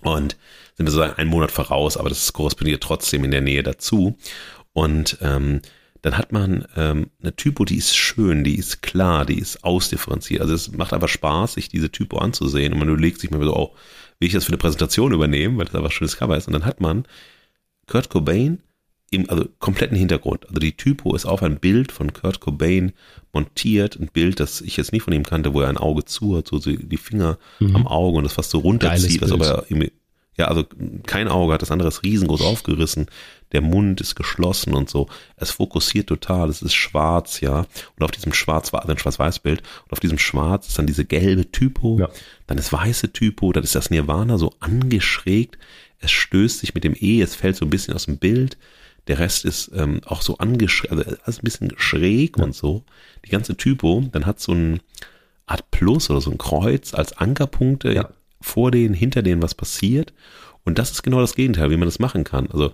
Und sind wir sozusagen einen Monat voraus, aber das korrespondiert trotzdem in der Nähe dazu. Und ähm, dann hat man ähm, eine Typo, die ist schön, die ist klar, die ist ausdifferenziert. Also es macht einfach Spaß, sich diese Typo anzusehen. Und man überlegt sich mal so, oh, will ich das für eine Präsentation übernehmen, weil das einfach ein schönes Cover ist. Und dann hat man Kurt Cobain im also kompletten Hintergrund. Also die Typo ist auf ein Bild von Kurt Cobain montiert, ein Bild, das ich jetzt nicht von ihm kannte, wo er ein Auge zu hat, so die Finger mhm. am Auge und das fast so runterzieht, als ob er ja, also kein Auge hat das andere ist riesengroß aufgerissen, der Mund ist geschlossen und so. Es fokussiert total, es ist schwarz, ja. Und auf diesem schwarz, also ein Schwarz-Weiß-Bild, und auf diesem Schwarz ist dann diese gelbe Typo, ja. dann das weiße Typo, dann ist das Nirvana so angeschrägt es stößt sich mit dem E, es fällt so ein bisschen aus dem Bild. Der Rest ist ähm, auch so angeschrägt, also alles ein bisschen schräg ja. und so. Die ganze Typo, dann hat so ein Art Plus oder so ein Kreuz als Ankerpunkte ja. Vor denen, hinter denen was passiert. Und das ist genau das Gegenteil, wie man das machen kann. Also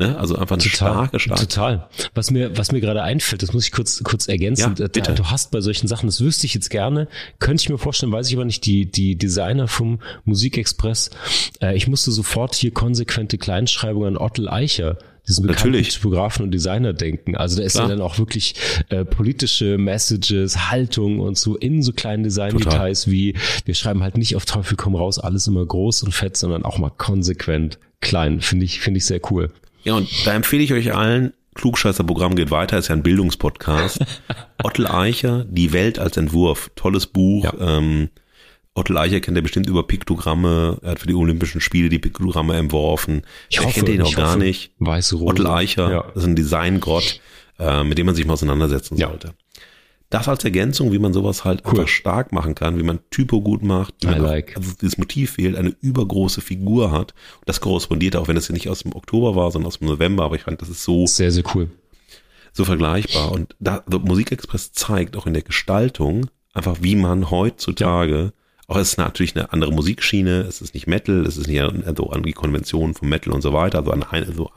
Ne? Also einfach eine total, starke, starke. Total. Was mir, was mir gerade einfällt, das muss ich kurz, kurz ergänzen. Ja, bitte. Du hast bei solchen Sachen, das wüsste ich jetzt gerne, könnte ich mir vorstellen, weiß ich aber nicht, die, die Designer vom Musikexpress. Äh, ich musste sofort hier konsequente Kleinschreibungen an Ottel Eicher diesen bekannten Natürlich. Typografen und Designer denken. Also da ist Klar. ja dann auch wirklich äh, politische Messages, Haltung und so in so kleinen Design-Details wie wir schreiben halt nicht auf Teufel komm raus alles immer groß und fett, sondern auch mal konsequent klein. Finde ich, finde ich sehr cool. Ja, und da empfehle ich euch allen, Klugscheißer Programm geht weiter, ist ja ein Bildungspodcast. [LAUGHS] Ottel Eicher, Die Welt als Entwurf, tolles Buch. Ja. Ähm, Ottel Eicher kennt er bestimmt über Piktogramme, er hat für die Olympischen Spiele die Piktogramme entworfen. Ich hoffe, kennt ihn auch gar nicht. Weiße Rose. Ottel Eicher, ja. ist ein Designgrott, äh, mit dem man sich mal auseinandersetzen ja. sollte das als Ergänzung, wie man sowas halt cool. einfach stark machen kann, wie man Typo gut macht, wie man like. also dieses Motiv fehlt, eine übergroße Figur hat. Das korrespondiert auch, wenn es ja nicht aus dem Oktober war, sondern aus dem November, aber ich fand, das ist so sehr, sehr cool. So vergleichbar. Und da also Musikexpress zeigt auch in der Gestaltung einfach, wie man heutzutage. Auch es ist natürlich eine andere Musikschiene, es ist nicht Metal, es ist nicht so an die Konventionen von Metal und so weiter, also an, so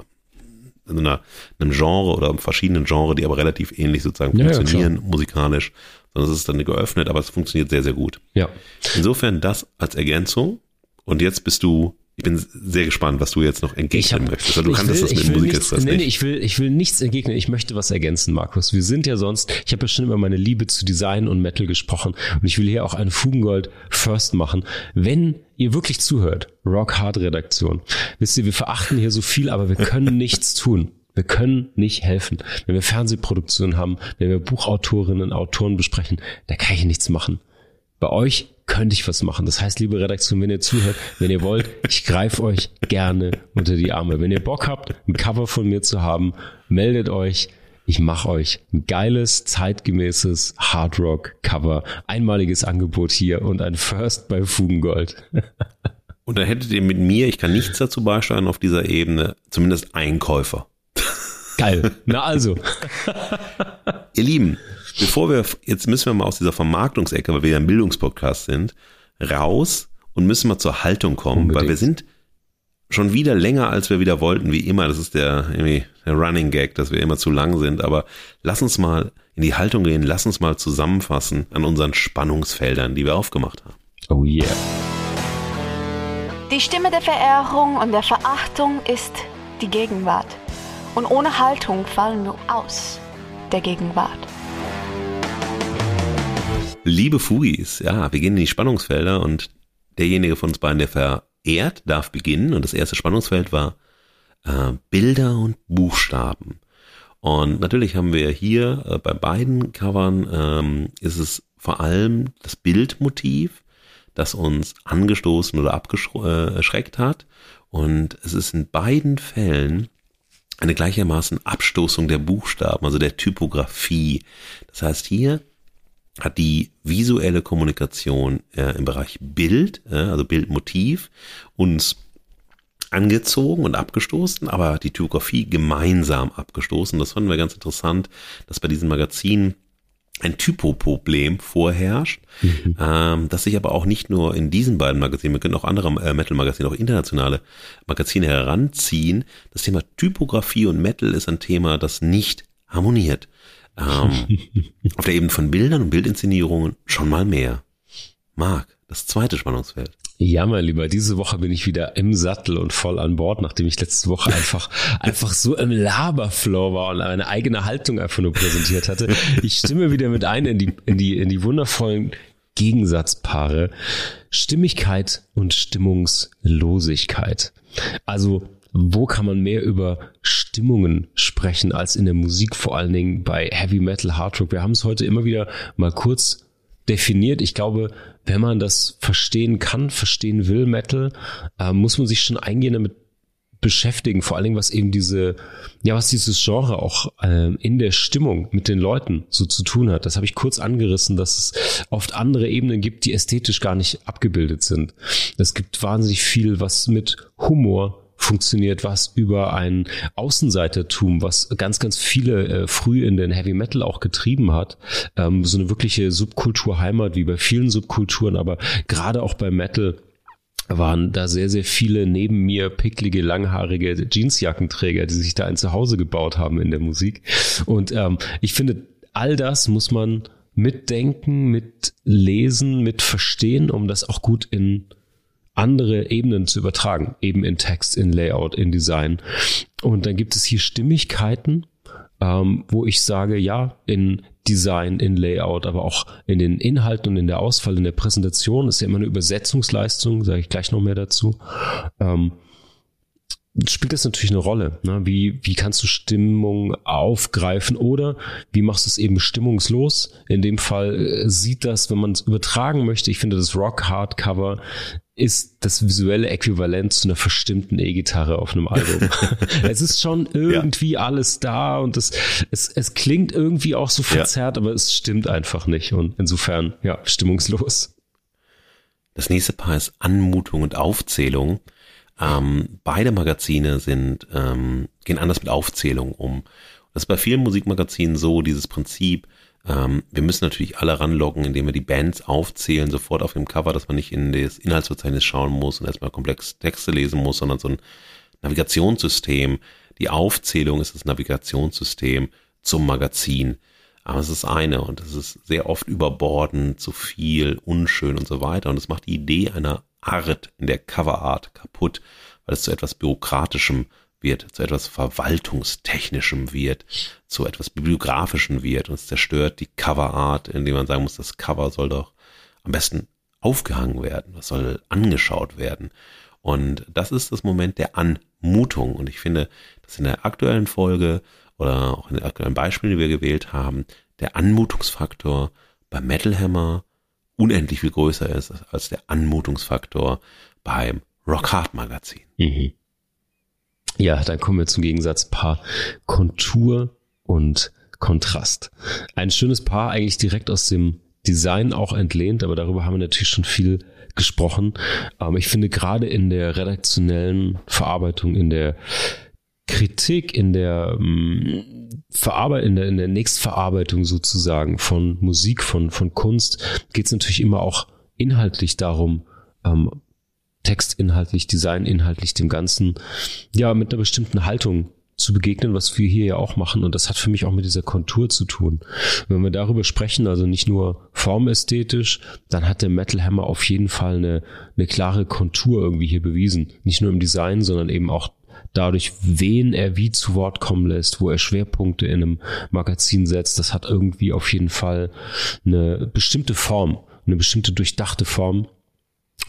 in einer, einem Genre oder verschiedenen Genre, die aber relativ ähnlich sozusagen ja, funktionieren ja, musikalisch, sondern es ist dann geöffnet, aber es funktioniert sehr, sehr gut. Ja. Insofern das als Ergänzung. Und jetzt bist du ich bin sehr gespannt, was du jetzt noch entgegnen hab, möchtest. Du kannst will, das mit Musik nichts, nee, nicht. ich will, ich will nichts entgegnen. Ich möchte was ergänzen, Markus. Wir sind ja sonst, ich habe ja schon über meine Liebe zu Design und Metal gesprochen und ich will hier auch einen Fugengold First machen. Wenn ihr wirklich zuhört, Rock Hard Redaktion, wisst ihr, wir verachten hier so viel, aber wir können [LAUGHS] nichts tun. Wir können nicht helfen. Wenn wir Fernsehproduktionen haben, wenn wir Buchautorinnen und Autoren besprechen, da kann ich nichts machen. Bei euch könnte ich was machen. Das heißt, liebe Redaktion, wenn ihr zuhört, wenn ihr wollt, ich greife euch gerne unter die Arme. Wenn ihr Bock habt, ein Cover von mir zu haben, meldet euch. Ich mache euch ein geiles, zeitgemäßes Hardrock-Cover. Einmaliges Angebot hier und ein First bei Fugengold. [LAUGHS] und da hättet ihr mit mir, ich kann nichts dazu beisteuern auf dieser Ebene, zumindest Einkäufer. Geil. Na also. ihr Lieben, bevor wir, jetzt müssen wir mal aus dieser Vermarktungsecke, weil wir ja ein Bildungspodcast sind, raus und müssen mal zur Haltung kommen, Unbedingt. weil wir sind schon wieder länger, als wir wieder wollten, wie immer. Das ist der, irgendwie der Running Gag, dass wir immer zu lang sind. Aber lass uns mal in die Haltung gehen, lass uns mal zusammenfassen an unseren Spannungsfeldern, die wir aufgemacht haben. Oh yeah. Die Stimme der Verehrung und der Verachtung ist die Gegenwart. Und ohne Haltung fallen wir aus der Gegenwart. Liebe Fugis, ja, wir gehen in die Spannungsfelder und derjenige von uns beiden, der verehrt, darf beginnen. Und das erste Spannungsfeld war äh, Bilder und Buchstaben. Und natürlich haben wir hier äh, bei beiden Covern ähm, ist es vor allem das Bildmotiv, das uns angestoßen oder abgeschreckt äh, hat. Und es ist in beiden Fällen eine gleichermaßen Abstoßung der Buchstaben, also der Typografie. Das heißt, hier hat die visuelle Kommunikation äh, im Bereich Bild, äh, also Bildmotiv, uns angezogen und abgestoßen, aber die Typografie gemeinsam abgestoßen. Das fanden wir ganz interessant, dass bei diesem Magazin ein Typoproblem vorherrscht, mhm. ähm, das sich aber auch nicht nur in diesen beiden Magazinen, wir können auch andere äh, Metal-Magazine, auch internationale Magazine heranziehen. Das Thema Typografie und Metal ist ein Thema, das nicht harmoniert ähm, [LAUGHS] auf der Ebene von Bildern und Bildinszenierungen schon mal mehr. Marc, das zweite Spannungsfeld. Ja, mein Lieber, diese Woche bin ich wieder im Sattel und voll an Bord, nachdem ich letzte Woche [LAUGHS] einfach, einfach so im Laberflow war und eine eigene Haltung einfach nur präsentiert hatte. Ich stimme wieder mit ein in die, in die, in die wundervollen Gegensatzpaare Stimmigkeit und Stimmungslosigkeit. Also wo kann man mehr über Stimmungen sprechen als in der Musik, vor allen Dingen bei Heavy Metal, Hard Rock. Wir haben es heute immer wieder mal kurz definiert. Ich glaube, wenn man das verstehen kann, verstehen will, Metal, äh, muss man sich schon eingehend damit beschäftigen, vor allen Dingen was eben diese, ja, was dieses Genre auch äh, in der Stimmung mit den Leuten so zu tun hat. Das habe ich kurz angerissen, dass es oft andere Ebenen gibt, die ästhetisch gar nicht abgebildet sind. Es gibt wahnsinnig viel, was mit Humor funktioniert, was über ein Außenseitertum, was ganz, ganz viele äh, früh in den Heavy Metal auch getrieben hat. Ähm, so eine wirkliche Subkulturheimat wie bei vielen Subkulturen, aber gerade auch bei Metal waren da sehr, sehr viele neben mir picklige, langhaarige Jeansjackenträger, die sich da ein Zuhause gebaut haben in der Musik. Und ähm, ich finde, all das muss man mitdenken, mitlesen, mit verstehen, um das auch gut in andere Ebenen zu übertragen, eben in Text, in Layout, in Design. Und dann gibt es hier Stimmigkeiten, ähm, wo ich sage, ja, in Design, in Layout, aber auch in den Inhalten und in der Auswahl, in der Präsentation ist ja immer eine Übersetzungsleistung, sage ich gleich noch mehr dazu. Ähm, spielt das natürlich eine Rolle. Ne? Wie, wie kannst du Stimmung aufgreifen oder wie machst du es eben stimmungslos? In dem Fall äh, sieht das, wenn man es übertragen möchte, ich finde das Rock Hard Cover ist das visuelle Äquivalent zu einer verstimmten E-Gitarre auf einem Album. [LAUGHS] es ist schon irgendwie ja. alles da und es, es, es klingt irgendwie auch so verzerrt, ja. aber es stimmt einfach nicht und insofern, ja, stimmungslos. Das nächste Paar ist Anmutung und Aufzählung. Ähm, beide Magazine sind, ähm, gehen anders mit Aufzählung um. Das ist bei vielen Musikmagazinen so, dieses Prinzip, ähm, wir müssen natürlich alle ranloggen, indem wir die Bands aufzählen, sofort auf dem Cover, dass man nicht in das Inhaltsverzeichnis schauen muss und erstmal komplex Texte lesen muss, sondern so ein Navigationssystem. Die Aufzählung ist das Navigationssystem zum Magazin. Aber es ist eine und es ist sehr oft überbordend, zu viel, unschön und so weiter. Und es macht die Idee einer Art in der Coverart kaputt, weil es zu etwas Bürokratischem wird, zu etwas Verwaltungstechnischem wird, zu etwas Bibliografischen wird und es zerstört die Coverart, indem man sagen muss, das Cover soll doch am besten aufgehangen werden, das soll angeschaut werden. Und das ist das Moment der Anmutung. Und ich finde, dass in der aktuellen Folge oder auch in den aktuellen Beispielen, die wir gewählt haben, der Anmutungsfaktor bei Metal Hammer unendlich viel größer ist als der Anmutungsfaktor beim Rock Hard Magazin. Mhm. Ja, dann kommen wir zum Gegensatz Paar Kontur und Kontrast. Ein schönes Paar eigentlich direkt aus dem Design auch entlehnt, aber darüber haben wir natürlich schon viel gesprochen. Aber ich finde gerade in der redaktionellen Verarbeitung, in der Kritik, in der ähm, Verarbeitung, in der, in der Nächstverarbeitung sozusagen von Musik, von, von Kunst, geht es natürlich immer auch inhaltlich darum, ähm, textinhaltlich, designinhaltlich dem Ganzen, ja, mit einer bestimmten Haltung zu begegnen, was wir hier ja auch machen. Und das hat für mich auch mit dieser Kontur zu tun. Wenn wir darüber sprechen, also nicht nur formästhetisch, dann hat der Metal Hammer auf jeden Fall eine, eine klare Kontur irgendwie hier bewiesen. Nicht nur im Design, sondern eben auch dadurch, wen er wie zu Wort kommen lässt, wo er Schwerpunkte in einem Magazin setzt. Das hat irgendwie auf jeden Fall eine bestimmte Form, eine bestimmte durchdachte Form.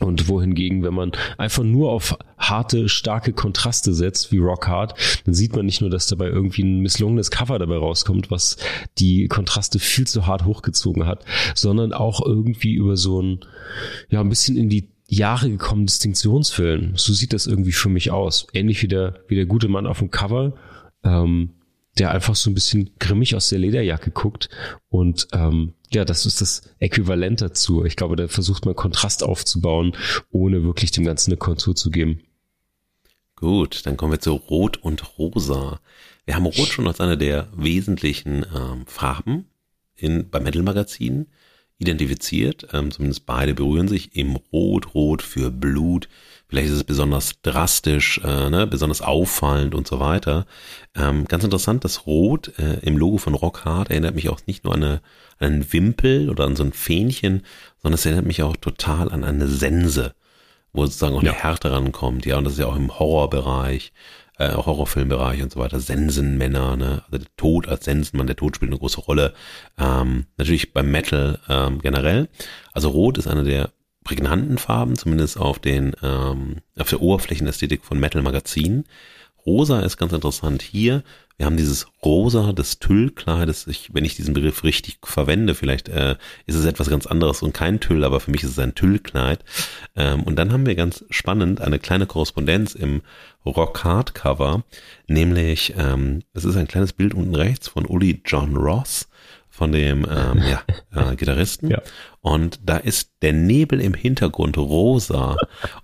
Und wohingegen, wenn man einfach nur auf harte, starke Kontraste setzt, wie Rock Hard, dann sieht man nicht nur, dass dabei irgendwie ein misslungenes Cover dabei rauskommt, was die Kontraste viel zu hart hochgezogen hat, sondern auch irgendwie über so ein, ja, ein bisschen in die Jahre gekommen Distinktionsfilm. So sieht das irgendwie für mich aus. Ähnlich wie der, wie der gute Mann auf dem Cover. Ähm, der einfach so ein bisschen grimmig aus der Lederjacke guckt. Und ähm, ja, das ist das Äquivalent dazu. Ich glaube, da versucht man Kontrast aufzubauen, ohne wirklich dem Ganzen eine Kontur zu geben. Gut, dann kommen wir zu Rot und Rosa. Wir haben Rot schon als eine der wesentlichen ähm, Farben in, beim Metal Magazin identifiziert. Ähm, zumindest beide berühren sich im Rot, Rot für Blut, Vielleicht ist es besonders drastisch, äh, ne, besonders auffallend und so weiter. Ähm, ganz interessant, das Rot äh, im Logo von Rockhard erinnert mich auch nicht nur an, eine, an einen Wimpel oder an so ein Fähnchen, sondern es erinnert mich auch total an eine Sense, wo sozusagen auch ja. eine Härte rankommt. Ja, und das ist ja auch im Horrorbereich, äh, Horrorfilmbereich und so weiter. Sensenmänner, ne? Also der Tod als Sensenmann, der Tod spielt eine große Rolle. Ähm, natürlich beim Metal ähm, generell. Also Rot ist eine der prägnanten Farben, zumindest auf den ähm, auf der Oberflächenästhetik von Metal Magazinen. Rosa ist ganz interessant hier. Wir haben dieses Rosa des Tüllkleides. Ich, wenn ich diesen Begriff richtig verwende, vielleicht äh, ist es etwas ganz anderes und kein Tüll, aber für mich ist es ein Tüllkleid. Ähm, und dann haben wir ganz spannend eine kleine Korrespondenz im Rock Hardcover, nämlich ähm, es ist ein kleines Bild unten rechts von Uli John Ross von dem ähm, ja, [LAUGHS] äh, Gitarristen. Ja. Und da ist der Nebel im Hintergrund rosa.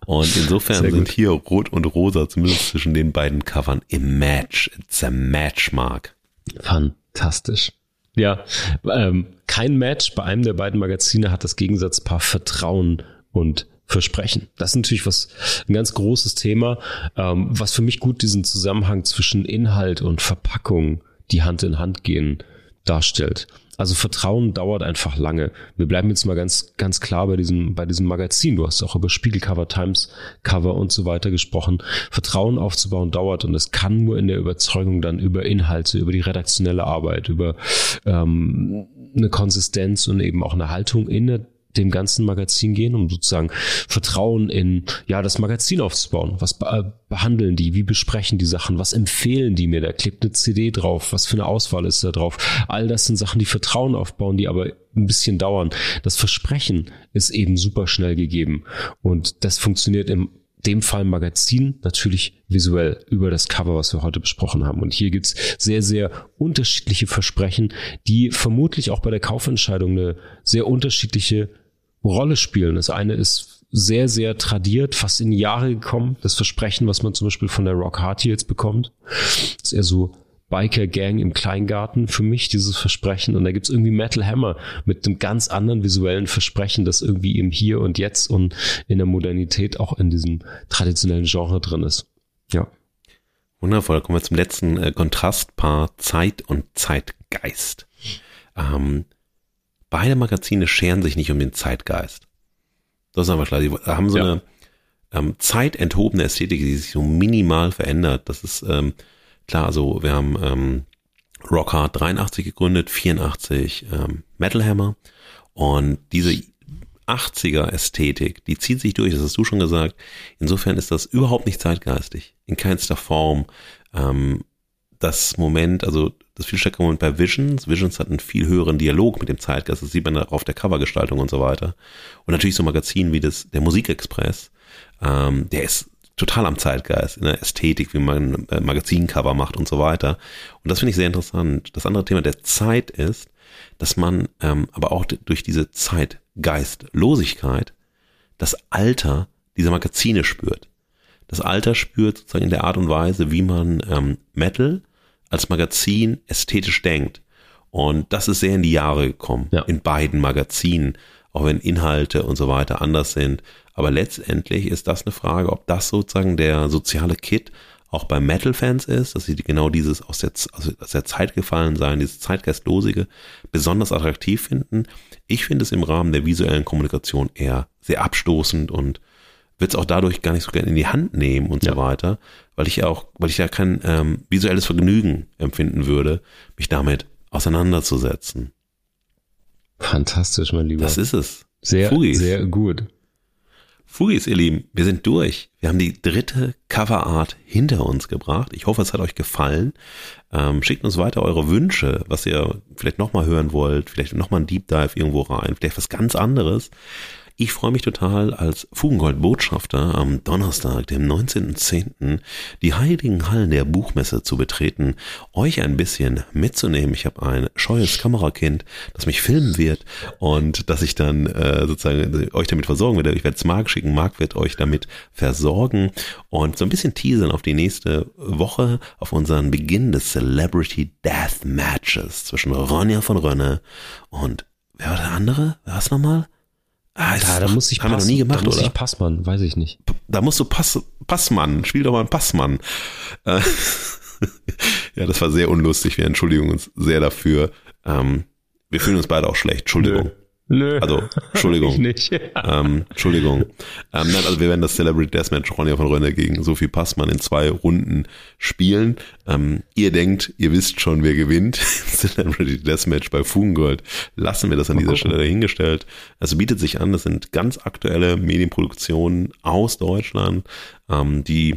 Und insofern sind hier Rot und Rosa, zumindest zwischen den beiden Covern, im Match. It's a Match, Mark. Fantastisch. Ja, ähm, kein Match bei einem der beiden Magazine hat das Gegensatzpaar Vertrauen und versprechen. Das ist natürlich was ein ganz großes Thema, ähm, was für mich gut diesen Zusammenhang zwischen Inhalt und Verpackung, die Hand in Hand gehen, darstellt. Also Vertrauen dauert einfach lange. Wir bleiben jetzt mal ganz, ganz klar bei diesem, bei diesem Magazin. Du hast auch über Spiegelcover, Times Cover und so weiter gesprochen. Vertrauen aufzubauen dauert und es kann nur in der Überzeugung dann über Inhalte, über die redaktionelle Arbeit, über ähm, eine Konsistenz und eben auch eine Haltung in der dem ganzen Magazin gehen, um sozusagen Vertrauen in ja das Magazin aufzubauen. Was behandeln die? Wie besprechen die Sachen? Was empfehlen die mir? Da klebt eine CD drauf. Was für eine Auswahl ist da drauf? All das sind Sachen, die Vertrauen aufbauen, die aber ein bisschen dauern. Das Versprechen ist eben super schnell gegeben und das funktioniert im dem Fall Magazin natürlich visuell über das Cover, was wir heute besprochen haben. Und hier gibt's sehr, sehr unterschiedliche Versprechen, die vermutlich auch bei der Kaufentscheidung eine sehr unterschiedliche Rolle spielen. Das eine ist sehr, sehr tradiert, fast in Jahre gekommen. Das Versprechen, was man zum Beispiel von der Rock Hard jetzt bekommt, ist eher so Biker Gang im Kleingarten für mich, dieses Versprechen. Und da gibt's irgendwie Metal Hammer mit einem ganz anderen visuellen Versprechen, das irgendwie im Hier und Jetzt und in der Modernität auch in diesem traditionellen Genre drin ist. Ja. Wundervoll. Kommen wir zum letzten äh, Kontrastpaar Zeit und Zeitgeist. Ähm, beide Magazine scheren sich nicht um den Zeitgeist. Das ist einfach klar. Die haben so ja. eine ähm, zeitenthobene Ästhetik, die sich so minimal verändert. Das ist ähm, klar, also wir haben ähm, Rock Hard 83 gegründet, 84 ähm, Metal Hammer und diese 80er Ästhetik, die zieht sich durch, das hast du schon gesagt. Insofern ist das überhaupt nicht zeitgeistig, in keinster Form. Ähm, das Moment, also das viel stärkere Moment bei Visions. Visions hat einen viel höheren Dialog mit dem Zeitgeist. Das sieht man auch auf der Covergestaltung und so weiter. Und natürlich so Magazinen wie das, der Musikexpress, ähm, der ist total am Zeitgeist, in der Ästhetik, wie man äh, Magazincover macht und so weiter. Und das finde ich sehr interessant. Das andere Thema der Zeit ist, dass man ähm, aber auch durch diese Zeitgeistlosigkeit das Alter dieser Magazine spürt. Das Alter spürt sozusagen in der Art und Weise, wie man ähm, Metal als Magazin ästhetisch denkt. Und das ist sehr in die Jahre gekommen, ja. in beiden Magazinen, auch wenn Inhalte und so weiter anders sind. Aber letztendlich ist das eine Frage, ob das sozusagen der soziale Kit auch bei Metal-Fans ist, dass sie genau dieses aus der, aus der Zeit gefallen sein, dieses Zeitgeistlosige besonders attraktiv finden. Ich finde es im Rahmen der visuellen Kommunikation eher sehr abstoßend und wird es auch dadurch gar nicht so gerne in die Hand nehmen und ja. so weiter, weil ich auch, weil ich ja kein ähm, visuelles Vergnügen empfinden würde, mich damit auseinanderzusetzen. Fantastisch, mein Lieber. Das ist es. Sehr, Fugis. sehr gut. Fugis, ihr Lieben, wir sind durch. Wir haben die dritte Coverart hinter uns gebracht. Ich hoffe, es hat euch gefallen. Ähm, schickt uns weiter eure Wünsche, was ihr vielleicht nochmal hören wollt, vielleicht nochmal ein Deep Dive irgendwo rein, vielleicht was ganz anderes. Ich freue mich total, als Fugengold-Botschafter am Donnerstag, dem 19.10., die heiligen Hallen der Buchmesse zu betreten, euch ein bisschen mitzunehmen. Ich habe ein scheues Kamerakind, das mich filmen wird und dass ich dann äh, sozusagen euch damit versorgen werde. Ich werde es Marc schicken, Marc wird euch damit versorgen und so ein bisschen teasern auf die nächste Woche, auf unseren Beginn des Celebrity Death Matches zwischen Ronja von Rönne und wer war der andere? Wer war es nochmal? Ah, da, da muss ich haben wir noch nie gemacht, da muss oder? ich Passmann, weiß ich nicht. Da musst du Pass, Passmann, spiel doch mal einen Passmann. Äh, [LAUGHS] ja, das war sehr unlustig. Wir entschuldigen uns sehr dafür. Ähm, wir fühlen uns beide auch schlecht. Entschuldigung. Nö. Nö. Also, Entschuldigung. [LAUGHS] Ich nicht. Ähm, Entschuldigung. Ähm, nein, also wir werden das Celebrity Deathmatch Ronja von Rönne gegen Sophie Passmann in zwei Runden spielen. Ähm, ihr denkt, ihr wisst schon, wer gewinnt. [LAUGHS] Celebrity Deathmatch bei Fugengold. Lassen wir das an dieser Stelle dahingestellt. Also bietet sich an, das sind ganz aktuelle Medienproduktionen aus Deutschland, ähm, die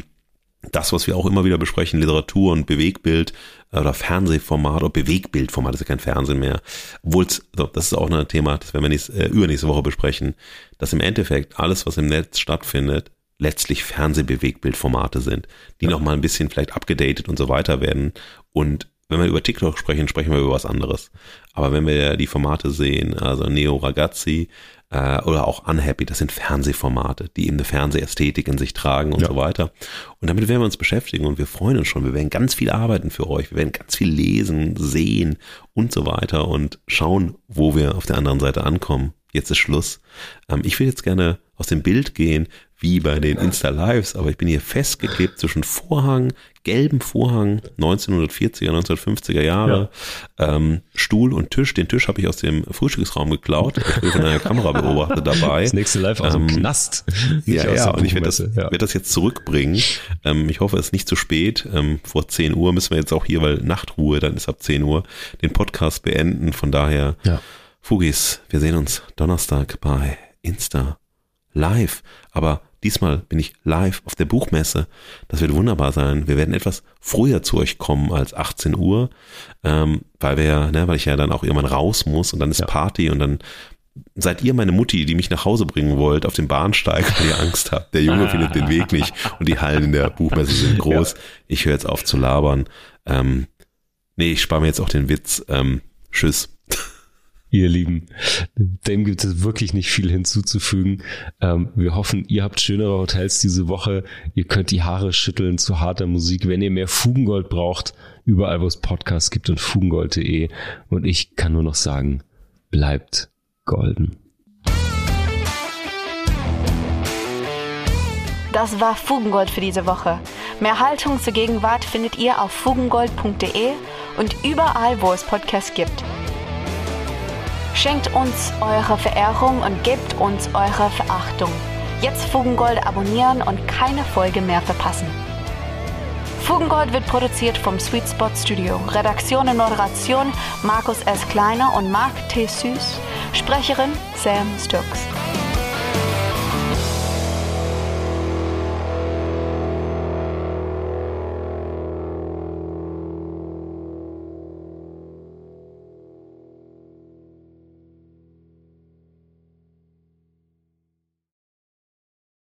das, was wir auch immer wieder besprechen, Literatur und Bewegbild oder Fernsehformat oder Bewegbildformat, das ist ja kein Fernsehen mehr. Obwohl, so, das ist auch ein Thema, das werden wir nächst, äh, übernächste Woche besprechen, dass im Endeffekt alles, was im Netz stattfindet, letztlich Fernsehbewegbildformate sind, die ja. nochmal ein bisschen vielleicht abgedatet und so weiter werden. Und wenn wir über TikTok sprechen, sprechen wir über was anderes. Aber wenn wir die Formate sehen, also Neo Ragazzi, äh, oder auch Unhappy, das sind Fernsehformate, die eben eine Fernsehästhetik in sich tragen und ja. so weiter. Und damit werden wir uns beschäftigen und wir freuen uns schon. Wir werden ganz viel arbeiten für euch. Wir werden ganz viel lesen, sehen und so weiter und schauen, wo wir auf der anderen Seite ankommen. Jetzt ist Schluss. Ähm, ich will jetzt gerne aus dem Bild gehen, wie bei den Insta-Lives, aber ich bin hier festgeklebt zwischen Vorhang, gelben Vorhang, 1940er, 1950er Jahre, ja. ähm, Stuhl und Tisch. Den Tisch habe ich aus dem Frühstücksraum geklaut. Ich bin von einer Kamera beobachtet dabei. Das nächste Live aus ähm, dem Knast. Ja, ja, und ich werde das, ja. werd das jetzt zurückbringen. Ähm, ich hoffe, es ist nicht zu spät. Ähm, vor 10 Uhr müssen wir jetzt auch hier, weil Nachtruhe, dann ist ab 10 Uhr, den Podcast beenden. Von daher, ja. Fugis, wir sehen uns Donnerstag bei Insta live. Aber Diesmal bin ich live auf der Buchmesse. Das wird wunderbar sein. Wir werden etwas früher zu euch kommen als 18 Uhr, ähm, weil wir, ne, weil ich ja dann auch irgendwann raus muss und dann ist ja. Party und dann seid ihr meine Mutti, die mich nach Hause bringen wollt auf dem Bahnsteig, weil ihr Angst habt. Der Junge findet den Weg nicht und die Hallen in der Buchmesse sind groß. Ja. Ich höre jetzt auf zu labern. Ähm, nee, ich spare mir jetzt auch den Witz. Ähm, tschüss ihr Lieben. Dem gibt es wirklich nicht viel hinzuzufügen. Ähm, wir hoffen, ihr habt schönere Hotels diese Woche. Ihr könnt die Haare schütteln zu harter Musik. Wenn ihr mehr Fugengold braucht, überall wo es Podcasts gibt und fugengold.de. Und ich kann nur noch sagen, bleibt golden. Das war Fugengold für diese Woche. Mehr Haltung zur Gegenwart findet ihr auf fugengold.de und überall, wo es Podcasts gibt. Schenkt uns eure Verehrung und gebt uns eure Verachtung. Jetzt Fugengold abonnieren und keine Folge mehr verpassen. Fugengold wird produziert vom Sweet Spot Studio. Redaktion und Moderation Markus S. Kleiner und Marc T. Süß. Sprecherin Sam Stokes.